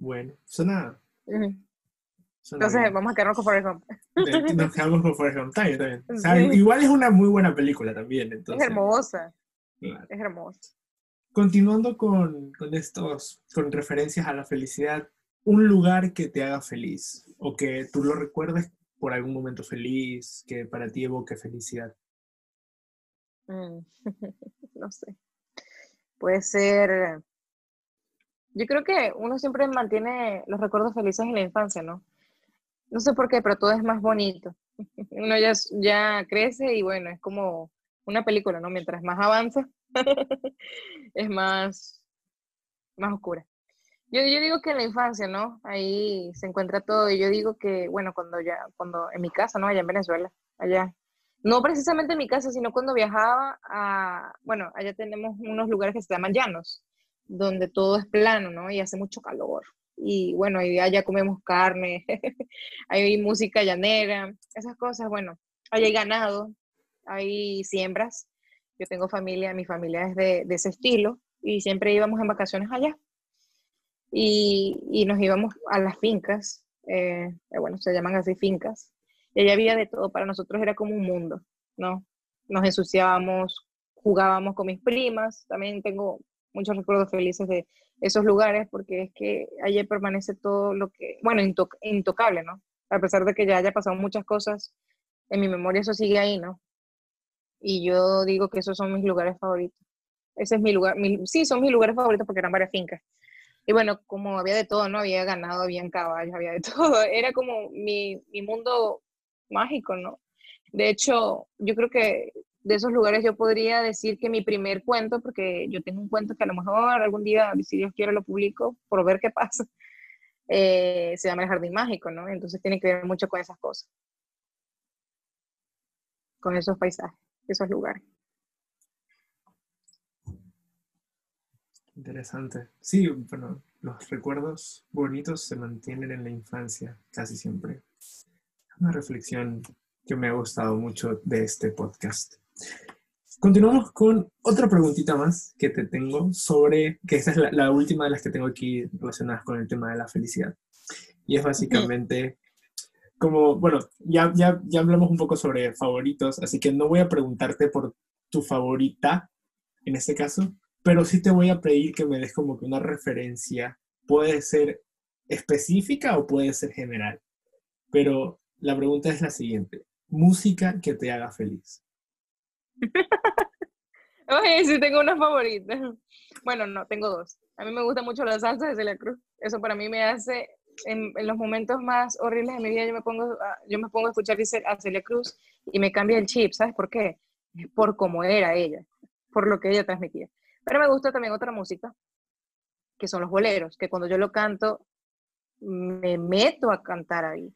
Bueno, suena. Entonces, vamos a quedarnos con Forrest Gump. Nos quedamos con Forrest Gump también. igual es una muy buena película también. Entonces. Es hermosa. Es hermosa. Continuando con, con, estos, con referencias a la felicidad, un lugar que te haga feliz o que tú lo recuerdes por algún momento feliz, que para ti evoque felicidad. Mm, no sé. Puede ser. Yo creo que uno siempre mantiene los recuerdos felices en la infancia, ¿no? No sé por qué, pero todo es más bonito. Uno ya, ya crece y bueno, es como una película, ¿no? Mientras más avanza, es más, más oscura. Yo, yo digo que en la infancia, ¿no? Ahí se encuentra todo. Y yo digo que, bueno, cuando ya, cuando en mi casa, ¿no? Allá en Venezuela, allá. No precisamente en mi casa, sino cuando viajaba a, bueno, allá tenemos unos lugares que se llaman llanos, donde todo es plano, ¿no? Y hace mucho calor. Y bueno, allá comemos carne, hay música llanera, esas cosas, bueno, hay ganado, hay siembras, yo tengo familia, mi familia es de, ese estilo y siempre íbamos en vacaciones allá. Y, y nos íbamos a las fincas, eh, eh, bueno, se llaman así fincas, y allá había de todo, para nosotros era como un mundo, ¿no? Nos ensuciábamos, jugábamos con mis primas, también tengo muchos recuerdos felices de esos lugares, porque es que allí permanece todo lo que, bueno, intocable, ¿no? A pesar de que ya haya pasado muchas cosas, en mi memoria eso sigue ahí, ¿no? y yo digo que esos son mis lugares favoritos. Ese es mi lugar, sí, son mis lugares favoritos porque eran varias fincas. Y bueno, como había de todo, ¿no? Había ganado, había caballos, había de todo. Era como mi, mi mundo mágico, ¿no? De hecho, yo creo que de esos lugares yo podría decir que mi primer cuento, porque yo tengo un cuento que a lo mejor algún día, si Dios quiere, lo publico por ver qué pasa, eh, se llama El Jardín Mágico, ¿no? Entonces tiene que ver mucho con esas cosas, con esos paisajes esos lugares. Interesante. Sí, bueno, los recuerdos bonitos se mantienen en la infancia casi siempre. Una reflexión que me ha gustado mucho de este podcast. Continuamos con otra preguntita más que te tengo sobre, que esta es la, última de las que tengo aquí relacionadas con el tema de la felicidad. Y es básicamente, como, bueno, ya, ya, ya hablamos un poco sobre favoritos, así que no voy a preguntarte por tu favorita en este caso, pero sí te voy a pedir que me des como que una referencia. Puede ser específica o puede ser general. Pero la pregunta es la siguiente. Música que te haga feliz. Oye, sí tengo una favorita. Bueno, no, tengo dos. A mí me gusta mucho la salsa de Celia Cruz. Eso para mí me hace en, los momentos más horribles de mi vida yo me pongo, yo me pongo a escuchar a Celia Cruz y me cambia el chip, ¿sabes por qué? Por cómo era ella, por lo que ella transmitía. Pero me gusta también otra música, que son los boleros, que cuando yo lo canto, me meto a cantar ahí.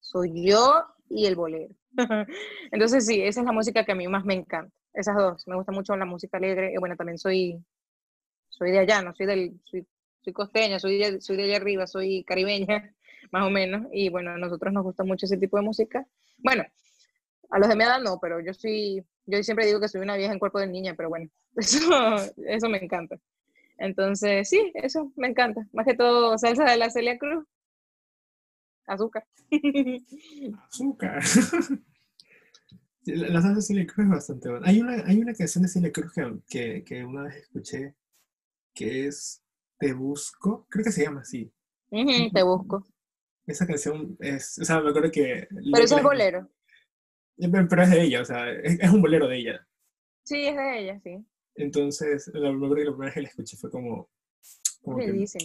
Soy yo y el bolero. Entonces sí, esa es la música que a mí más me encanta. Esas dos. Me gusta mucho la música alegre. Y bueno, también soy, soy de allá, no soy del, soy, costeña, soy de, soy de allá arriba, soy caribeña, más o menos. Y bueno, a nosotros nos gusta mucho ese tipo de música. Bueno, a los de mi edad no, pero yo soy, yo siempre digo que soy una vieja en cuerpo de niña, pero bueno, eso, eso me encanta. Entonces, sí, eso me encanta. Más que todo, salsa de la Celia Cruz. Azúcar. Azúcar. la salsa de Celia Cruz es bastante buena. Hay una, hay una canción de Celia Cruz que, que, una vez escuché que es Te Busco, creo que se llama así. te Busco. Esa canción es, o sea, me acuerdo que... Pero es bolero. Pero es de ella, o sea, es, un bolero de ella. Sí, es de ella, sí. Entonces, la, la primera vez que la escuché fue como... como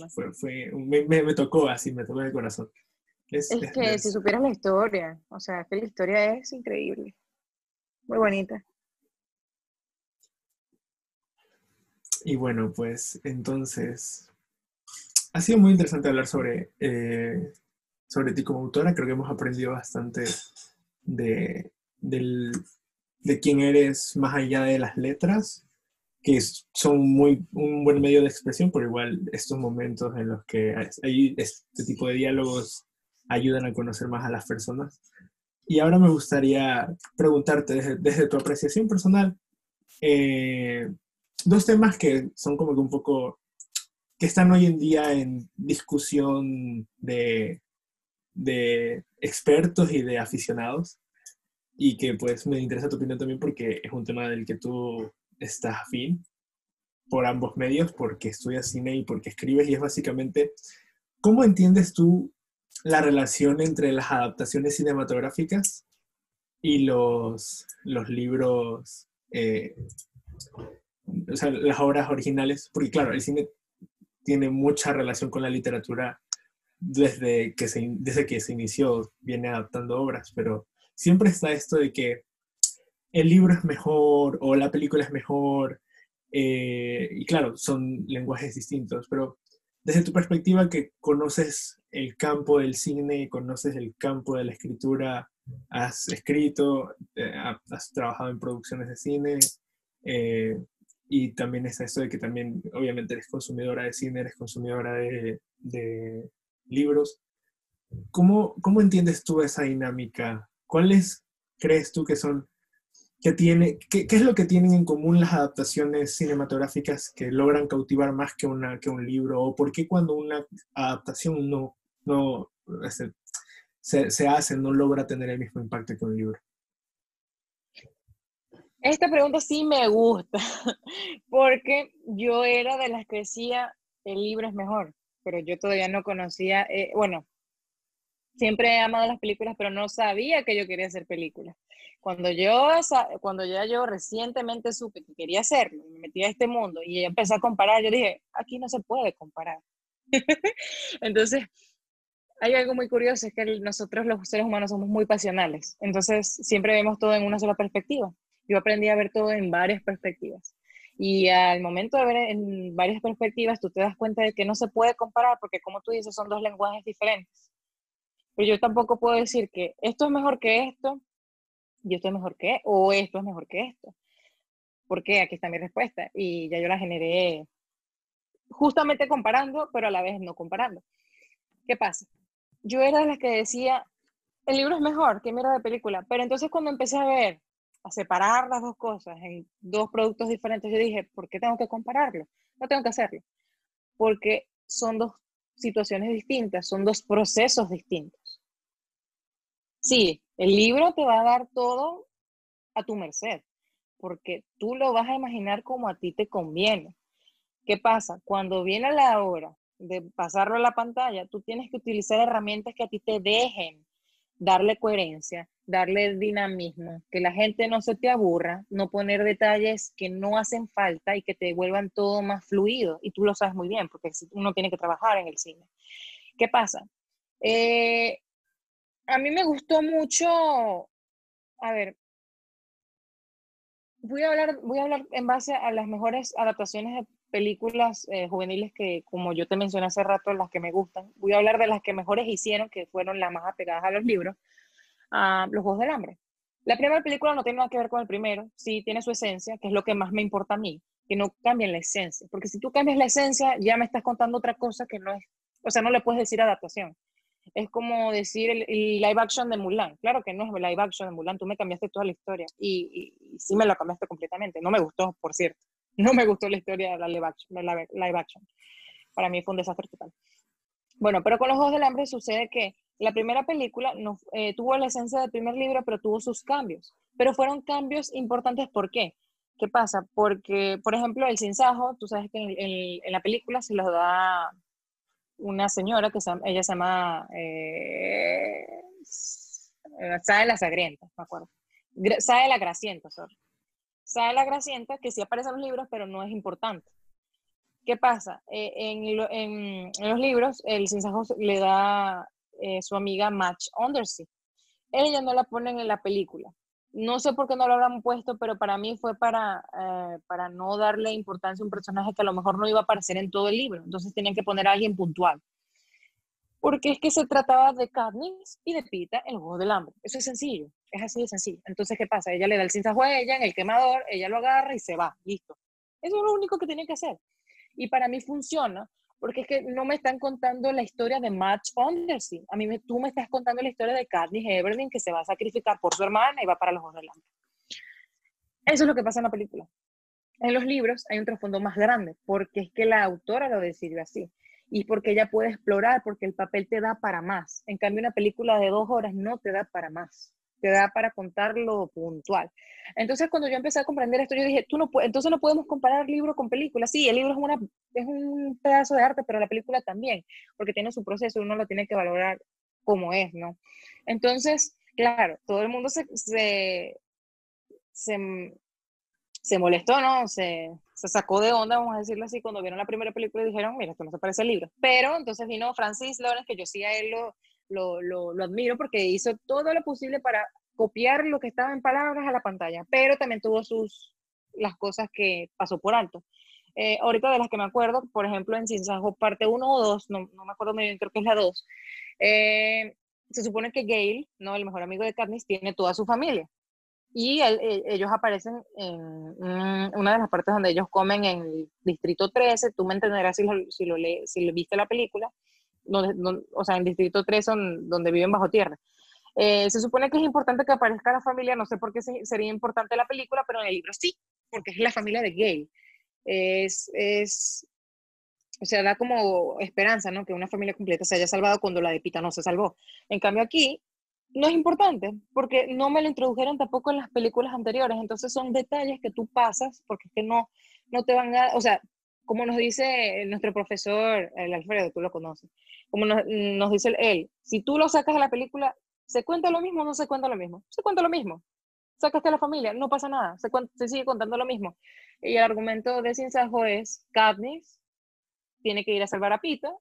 fue, fue, me, me, tocó así, me tocó el corazón. Es, que si supieras la historia, o sea, que la historia es increíble. Muy bonita. Y bueno, pues entonces, ha sido muy interesante hablar sobre, eh, sobre ti como autora. Creo que hemos aprendido bastante de, del, de quién eres más allá de las letras, que son muy, un buen medio de expresión, por igual estos momentos en los que hay este tipo de diálogos ayudan a conocer más a las personas. Y ahora me gustaría preguntarte desde, tu apreciación personal, eh, dos temas que son como que un poco, que están hoy en día en discusión de, de expertos y de aficionados, y que pues me interesa tu opinión también porque es un tema del que tú estás afín por ambos medios, porque estudias cine y porque escribes, y es básicamente, ¿cómo entiendes tú la relación entre las adaptaciones cinematográficas y los, los libros, eh, o sea, las obras originales? Porque claro, el cine tiene mucha relación con la literatura desde que se, desde que se inició, viene adaptando obras, pero siempre está esto de que el libro es mejor o la película es mejor. Eh, y claro, son lenguajes distintos, pero desde tu perspectiva que conoces el campo del cine, conoces el campo de la escritura, has escrito, eh, has trabajado en producciones de cine eh, y también está esto de que también obviamente eres consumidora de cine, eres consumidora de, de libros. ¿Cómo, ¿Cómo entiendes tú esa dinámica ¿cuáles crees tú que son, que tiene, qué, es lo que tienen en común las adaptaciones cinematográficas que logran cautivar más que, una, que un libro? ¿O por qué cuando una adaptación no, no este, se, se hace, no logra tener el mismo impacto que un libro? Esta pregunta sí me gusta, porque yo era de las que decía, el libro es mejor, pero yo todavía no conocía, eh, bueno, siempre he amado las películas, pero no sabía que yo quería hacer películas. Cuando yo, cuando ya yo recientemente supe que quería hacerlo, me metí a este mundo y empecé a comparar, yo dije, aquí no se puede comparar. Entonces, hay algo muy curioso, es que nosotros los seres humanos somos muy pasionales, entonces siempre vemos todo en una sola perspectiva. Yo aprendí a ver todo en varias perspectivas. Y al momento de ver en varias perspectivas, tú te das cuenta de que no se puede comparar porque, como tú dices, son dos lenguajes diferentes. Pero yo tampoco puedo decir que esto es mejor que esto, y esto es mejor que, o esto es mejor que esto. Porque aquí está mi respuesta y ya yo la generé justamente comparando, pero a la vez no comparando. ¿Qué pasa? Yo era de las que decía, el libro es mejor que mira de película, pero entonces cuando empecé a ver, a separar las dos cosas en dos productos diferentes, yo dije, ¿por qué tengo que compararlo? No tengo que hacerlo, porque son dos situaciones distintas, son dos procesos distintos. Sí, el libro te va a dar todo a tu merced, porque tú lo vas a imaginar como a ti te conviene. ¿Qué pasa? Cuando viene la hora de pasarlo a la pantalla, tú tienes que utilizar herramientas que a ti te dejen darle coherencia, darle dinamismo, que la gente no se te aburra, no poner detalles que no hacen falta y que te vuelvan todo más fluido. Y tú lo sabes muy bien, porque uno tiene que trabajar en el cine. ¿Qué pasa? Eh, a mí me gustó mucho, a ver, voy a hablar, voy a hablar en base a las mejores adaptaciones de películas eh, juveniles que, como yo te mencioné hace rato, las que me gustan. Voy a hablar de las que mejores hicieron, que fueron las más apegadas a los libros, a Los Juegos del Hambre. La primera película no tiene nada que ver con el primero, sí tiene su esencia, que es lo que más me importa a mí, que no cambien la esencia, porque si tú cambias la esencia, ya me estás contando otra cosa que no es, o sea, no le puedes decir adaptación. Es como decir el, live action de Mulan. Claro que no es live action de Mulan, tú me cambiaste toda la historia y, sí me la cambiaste completamente. No me gustó, por cierto. No me gustó la historia de la live action. Para mí fue un desastre total. Bueno, pero con los Juegos del Hambre sucede que la primera película eh, tuvo la esencia del primer libro, pero tuvo sus cambios. Pero fueron cambios importantes, ¿por qué? ¿Qué pasa? Porque, por ejemplo, el sinsajo, tú sabes que en, la película se los da una señora que se, ella se llama eh, Sae la Sagrienta, me acuerdo. Sae la Gracienta, sorry sabe la Gracienta, que sí aparece en los libros, pero no es importante. ¿Qué pasa? Eh, en, los libros, el sinsajo le da eh, su amiga Match Undersea. Ella no la ponen en la película. No sé por qué no lo habrán puesto, pero para mí fue para, eh, para no darle importancia a un personaje que a lo mejor no iba a aparecer en todo el libro. Entonces tenían que poner a alguien puntual. Porque es que se trataba de Katniss y de Pita en los del Hambre. Eso es sencillo. Es así de sencillo. Entonces, ¿qué pasa? Ella le da el ella en el quemador, ella lo agarra y se va, listo. Eso es lo único que tiene que hacer. Y para mí funciona, porque es que no me están contando la historia de Match Undersea. A mí me, tú me estás contando la historia de Katniss Everdeen que se va a sacrificar por su hermana y va para los del Eso es lo que pasa en la película. En los libros hay un trasfondo más grande, porque es que la autora lo decidió así y porque ella puede explorar, porque el papel te da para más. En cambio, una película de dos horas no te da para más te da para contar lo puntual. Entonces, cuando yo empecé a comprender esto, yo dije, tú no entonces no podemos comparar libro con película. Sí, el libro es, una, es un pedazo de arte, pero la película también, porque tiene su proceso, uno lo tiene que valorar como es, ¿no? Entonces, claro, todo el mundo se, se, se, molestó, ¿no? Se, se, sacó de onda, vamos a decirlo así, cuando vieron la primera película y dijeron, mira, esto no se parece al libro. Pero entonces vino Francis Lawrence, que yo sí a él lo, lo, lo, admiro porque hizo todo lo posible para copiar lo que estaba en palabras a la pantalla, pero también tuvo sus, las cosas que pasó por alto. Eh, ahorita de las que me acuerdo, por ejemplo, en Sinsajo parte 1 o 2, no, no, me acuerdo muy bien, creo que es la 2, eh, se supone que Gail, ¿no? el mejor amigo de Katniss, tiene toda su familia. Y ellos aparecen en una de las partes donde ellos comen en el Distrito 13, tú me entenderás si lo, si lo, si lo viste la película, donde, o sea, en Distrito 3 son donde viven bajo tierra. Eh, se supone que es importante que aparezca la familia, no sé por qué sería importante la película, pero en el libro sí, porque es la familia de Gay. Es, es, o sea, da como esperanza, ¿no? Que una familia completa se haya salvado cuando la de Pita no se salvó. En cambio aquí no es importante, porque no me lo introdujeron tampoco en las películas anteriores, entonces son detalles que tú pasas, porque es que no, no te van a, o sea, como nos dice nuestro profesor, el Alfredo, tú lo conoces, como nos, dice él, si tú lo sacas de la película, ¿se cuenta lo mismo o no se cuenta lo mismo? Se cuenta lo mismo. Sacaste a la familia, no pasa nada, se, se sigue contando lo mismo. Y el argumento de Sinsajo es, Katniss tiene que ir a salvar a Pita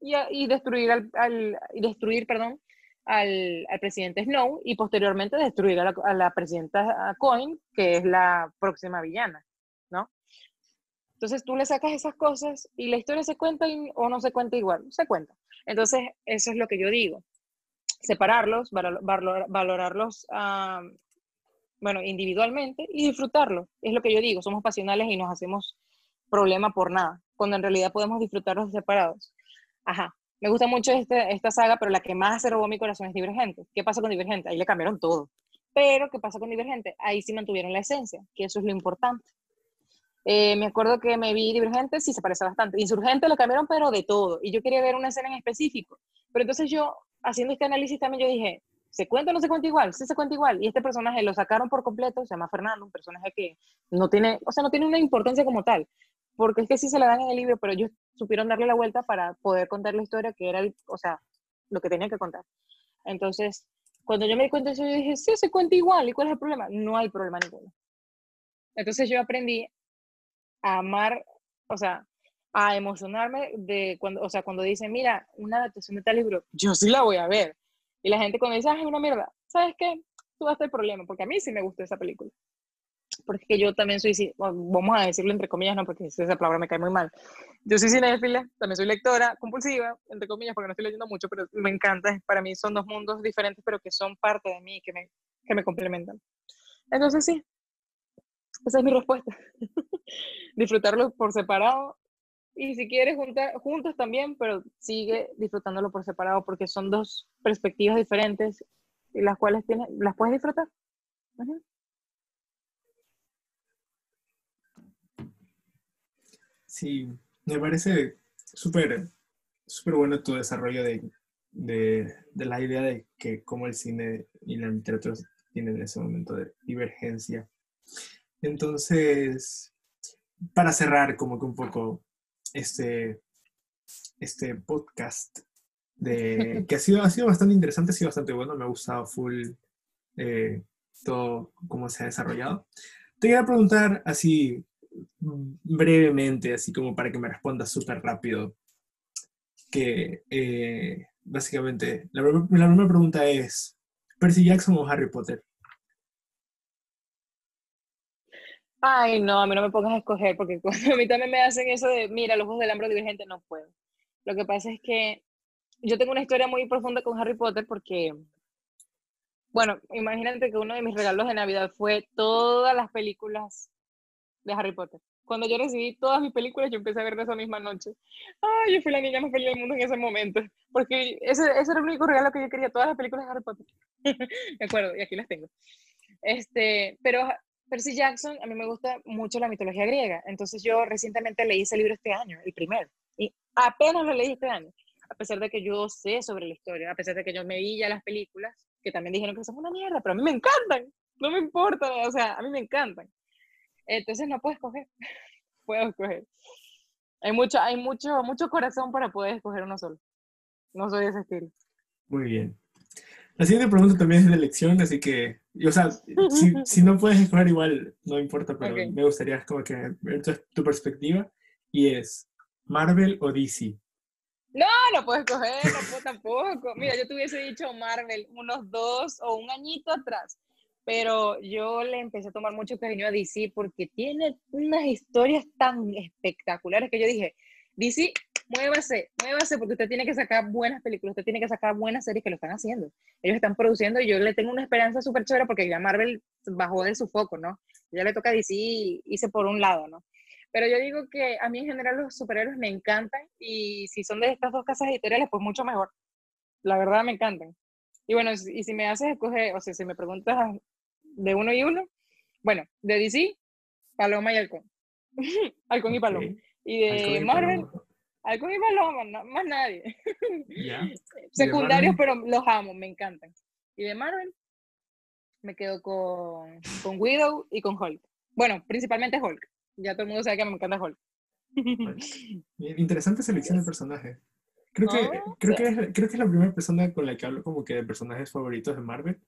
y, y destruir, al, y destruir perdón, al, al, presidente Snow y posteriormente destruir a la, la presidenta Coin, que es la próxima villana. Entonces tú le sacas esas cosas y la historia se cuenta o no se cuenta igual, se cuenta. Entonces eso es lo que yo digo, separarlos, valorarlos, bueno, individualmente y disfrutarlos. Es lo que yo digo, somos pasionales y nos hacemos problema por nada, cuando en realidad podemos disfrutarlos separados. Ajá, me gusta mucho este, esta saga, pero la que más se robó mi corazón es Divergente. ¿Qué pasa con Divergente? Ahí le cambiaron todo. Pero, ¿qué pasa con Divergente? Ahí sí mantuvieron la esencia, que eso es lo importante. Eh, me acuerdo que me vi Divergente, sí se parece bastante. Insurgente lo cambiaron, pero de todo. Y yo quería ver una escena en específico. Pero entonces yo, haciendo este análisis también, yo dije, ¿se cuenta o no se cuenta igual? Sí se cuenta igual. Y este personaje lo sacaron por completo, se llama Fernando, un personaje que no tiene, o sea, no tiene una importancia como tal. Porque es que sí se la dan en el libro, pero ellos supieron darle la vuelta para poder contar la historia que era, o sea, lo que tenía que contar. Entonces, cuando yo me di cuenta de eso, yo dije, sí, se cuenta igual. ¿Y cuál es el problema? No hay problema ninguno. Entonces yo aprendí amar, o sea, a emocionarme de cuando, o sea, cuando dicen, mira, una adaptación de tal libro, yo sí la voy a ver. Y la gente cuando dice, ah, es una mierda, ¿sabes qué? Tú vas a el problema, porque a mí sí me gustó esa película. Porque yo también soy, vamos a decirlo entre comillas, no, porque esa palabra me cae muy mal. Yo soy cinéfila, también soy lectora compulsiva, entre comillas, porque no estoy leyendo mucho, pero me encanta. Para mí son dos mundos diferentes, pero que son parte de mí, que me, que me complementan. Entonces sí, esa es mi respuesta. Disfrutarlo por separado y si quieres juntar, juntos también, pero sigue disfrutándolo por separado porque son dos perspectivas diferentes y las cuales tienes, las puedes disfrutar. Sí, me parece súper súper bueno tu desarrollo de, de, de, la idea de que como el cine y la literatura tienen ese momento de divergencia. Entonces, para cerrar como que un poco este, este podcast de, que ha sido, ha sido bastante interesante, ha sido bastante bueno, me ha gustado full eh, todo cómo se ha desarrollado. Te voy a preguntar así brevemente, así como para que me respondas súper rápido, que eh, básicamente la primera pregunta es, ¿Percy Jackson o Harry Potter? Ay, no, a mí no me pongas a escoger, porque cuando a mí también me hacen eso de, mira, los ojos del hambre divergente, no puedo. Lo que pasa es que yo tengo una historia muy profunda con Harry Potter porque, bueno, imagínate que uno de mis regalos de Navidad fue todas las películas de Harry Potter. Cuando yo recibí todas mis películas, yo empecé a ver esa misma noche. Ay, yo fui la niña más feliz del mundo en ese momento, porque ese, ese era el único regalo que yo quería, todas las películas de Harry Potter. me acuerdo, y aquí las tengo. Este, pero Percy Jackson, a mí me gusta mucho la mitología griega, entonces yo recientemente leí ese libro este año, el primero, y apenas lo leí este año, a pesar de que yo sé sobre la historia, a pesar de que yo me vi ya las películas, que también dijeron que son una mierda, pero a mí me encantan, no me importa, o sea, a mí me encantan. Entonces no puedo escoger, puedo escoger. Hay mucho, hay mucho, mucho corazón para poder escoger uno solo. No soy de ese estilo. Muy bien. La siguiente pregunta también es de elección, así que, o sea, si, si no puedes escoger igual, no importa, pero me gustaría como que ver tu, perspectiva. Y es, ¿Marvel o DC? No, no puedo escoger, no puedo tampoco. Mira, yo te hubiese dicho Marvel unos dos o un añito atrás, pero yo le empecé a tomar mucho cariño a DC porque tiene unas historias tan espectaculares que yo dije, DC muévase, muévase, porque usted tiene que sacar buenas películas, usted tiene que sacar buenas series que lo están haciendo. Ellos están produciendo y yo le tengo una esperanza súper chévere porque ya Marvel bajó de su foco, ¿no? Ya le toca DC hice por un lado, ¿no? Pero yo digo que a mí en general los superhéroes me encantan y si son de estas dos casas editoriales, pues mucho mejor. La verdad me encantan. Y bueno, y si me haces escoger, o sea, si me preguntas de uno y uno, bueno, de DC, Paloma y Halcón. Halcón y Paloma. Y de Marvel, Halcón y Paloma, más nadie. Secundarios, pero los amo, me encantan. Y de Marvel, me quedo con, con Widow y con Hulk. Bueno, principalmente Hulk. Ya todo el mundo sabe que me encanta Hulk. Interesante selección de personajes. Creo que, creo, que es, creo que es la primera persona con la que hablo como que de personajes favoritos de Marvel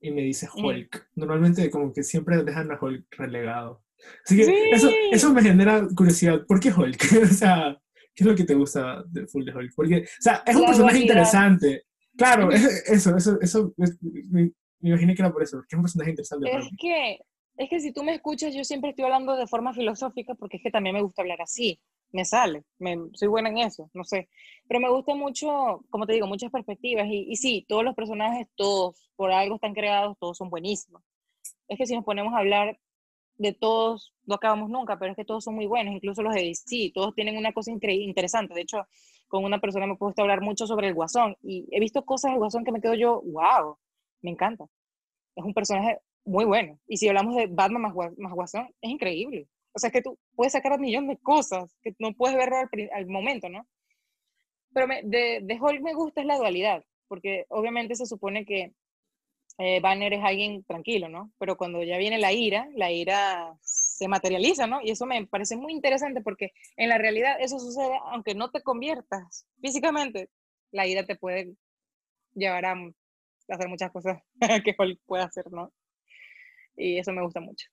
y me dice Hulk. Normalmente como que siempre dejan a Hulk relegado. Así que eso, eso me genera curiosidad. ¿Por qué Hulk? o sea, ¿Qué es lo que te gusta de Full de Hulk? Porque, o sea, es un personaje interesante. Claro, eso, eso, eso, me, imaginé que era por eso, porque es un personaje interesante. Es que, es que si tú me escuchas, yo siempre estoy hablando de forma filosófica, porque es que también me gusta hablar así, me sale, me, soy buena en eso, no sé. Pero me gusta mucho, como te digo, muchas perspectivas, y, y sí, todos los personajes, todos, por algo están creados, todos son buenísimos. Es que si nos ponemos a hablar de todos, no acabamos nunca, pero es que todos son muy buenos, incluso los de DC, todos tienen una cosa interesante. De hecho, con una persona me he puesto a hablar mucho sobre el Guasón y he visto cosas del Guasón que me quedo yo, wow, me encanta. Es un personaje muy bueno. Y si hablamos de Batman más, Guasón, es increíble. O sea, es que tú puedes sacar un millón de cosas que no puedes ver al, momento, ¿no? Pero de, de Hulk me gusta es la dualidad, porque obviamente se supone que eh, Banner es alguien tranquilo, ¿no? Pero cuando ya viene la ira, la ira se materializa, ¿no? Y eso me parece muy interesante porque en la realidad eso sucede aunque no te conviertas físicamente, la ira te puede llevar a hacer muchas cosas que puede hacer, ¿no? Y eso me gusta mucho.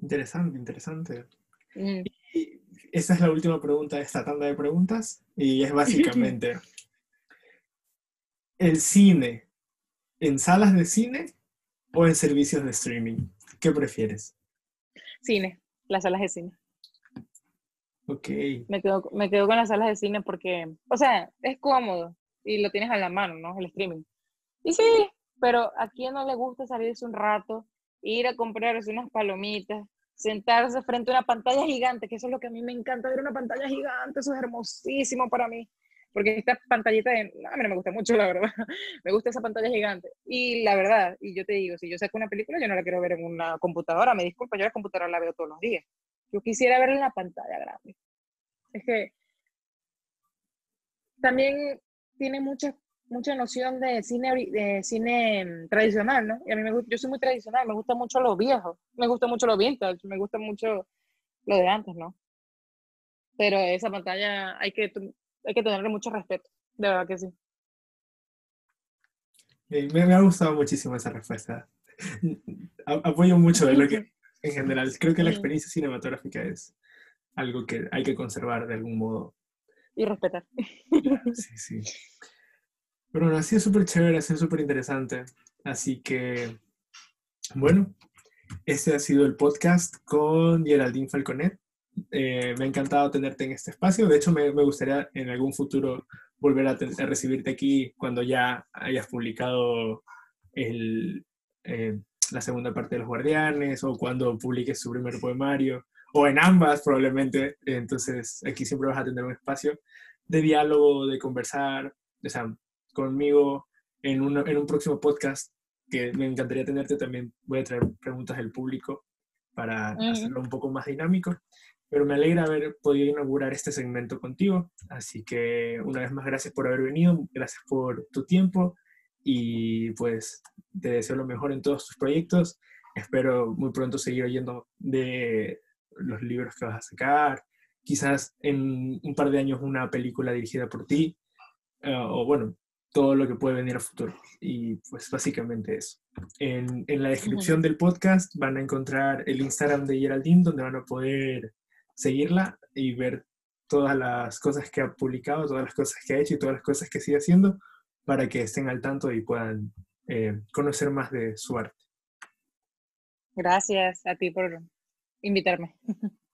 Interesante, interesante. Mm. esta es la última pregunta de esta tanda de preguntas y es básicamente, ¿el cine en salas de cine o en servicios de streaming? ¿Qué prefieres? Cine, las salas de cine. Ok. Me quedo, me quedo con las salas de cine porque, o sea, es cómodo y lo tienes a la mano, ¿no? El streaming. Y sí, pero a quién no le gusta salirse un rato, ir a comprarse unas palomitas, sentarse frente a una pantalla gigante, que eso es lo que a mí me encanta ver una pantalla gigante, eso es hermosísimo para mí, porque esta pantallita de, a mí no me gusta mucho, la verdad, me gusta esa pantalla gigante. Y la verdad, y yo te digo, si yo saco una película, yo no la quiero ver en una computadora, me disculpa, yo la computadora la veo todos los días. Yo quisiera verla en la pantalla grande. Es que también tiene muchas mucha noción de cine, de cine mm, tradicional, ¿no? Y a mí me gusta, yo soy muy tradicional, me gusta mucho lo viejo, me gusta mucho lo vintage, me gusta mucho lo de antes, ¿no? Pero esa pantalla hay que, hay que tenerle mucho respeto, de verdad que sí. Me, ha gustado muchísimo esa respuesta. Apoyo mucho de lo que, en general, creo que la experiencia cinematográfica es algo que hay que conservar de algún modo. Y respetar. Sí, sí. Pero bueno, ha sido súper chévere, ha sido súper interesante. Así que, bueno, este ha sido el podcast con Geraldine Falconet. Eh, me ha encantado tenerte en este espacio. De hecho, me, me gustaría en algún futuro volver a, recibirte aquí cuando ya hayas publicado el, eh, la segunda parte de Los Guardianes o cuando publiques su primer poemario o en ambas probablemente. Entonces, aquí siempre vas a tener un espacio de diálogo, de conversar, o sea, conmigo en, en un próximo podcast que me encantaría tenerte. También voy a traer preguntas del público para hacerlo un poco más dinámico. Pero me alegra haber podido inaugurar este segmento contigo. Así que una vez más, gracias por haber venido, gracias por tu tiempo y pues te deseo lo mejor en todos tus proyectos. Espero muy pronto seguir oyendo de los libros que vas a sacar. Quizás en un par de años una película dirigida por ti. Eh, o bueno, todo lo que puede venir a futuro. Y pues básicamente eso. En, en la descripción del podcast van a encontrar el Instagram de Geraldine, donde van a poder seguirla y ver todas las cosas que ha publicado, todas las cosas que ha hecho y todas las cosas que sigue haciendo para que estén al tanto y puedan eh, conocer más de su arte. Gracias a ti por invitarme.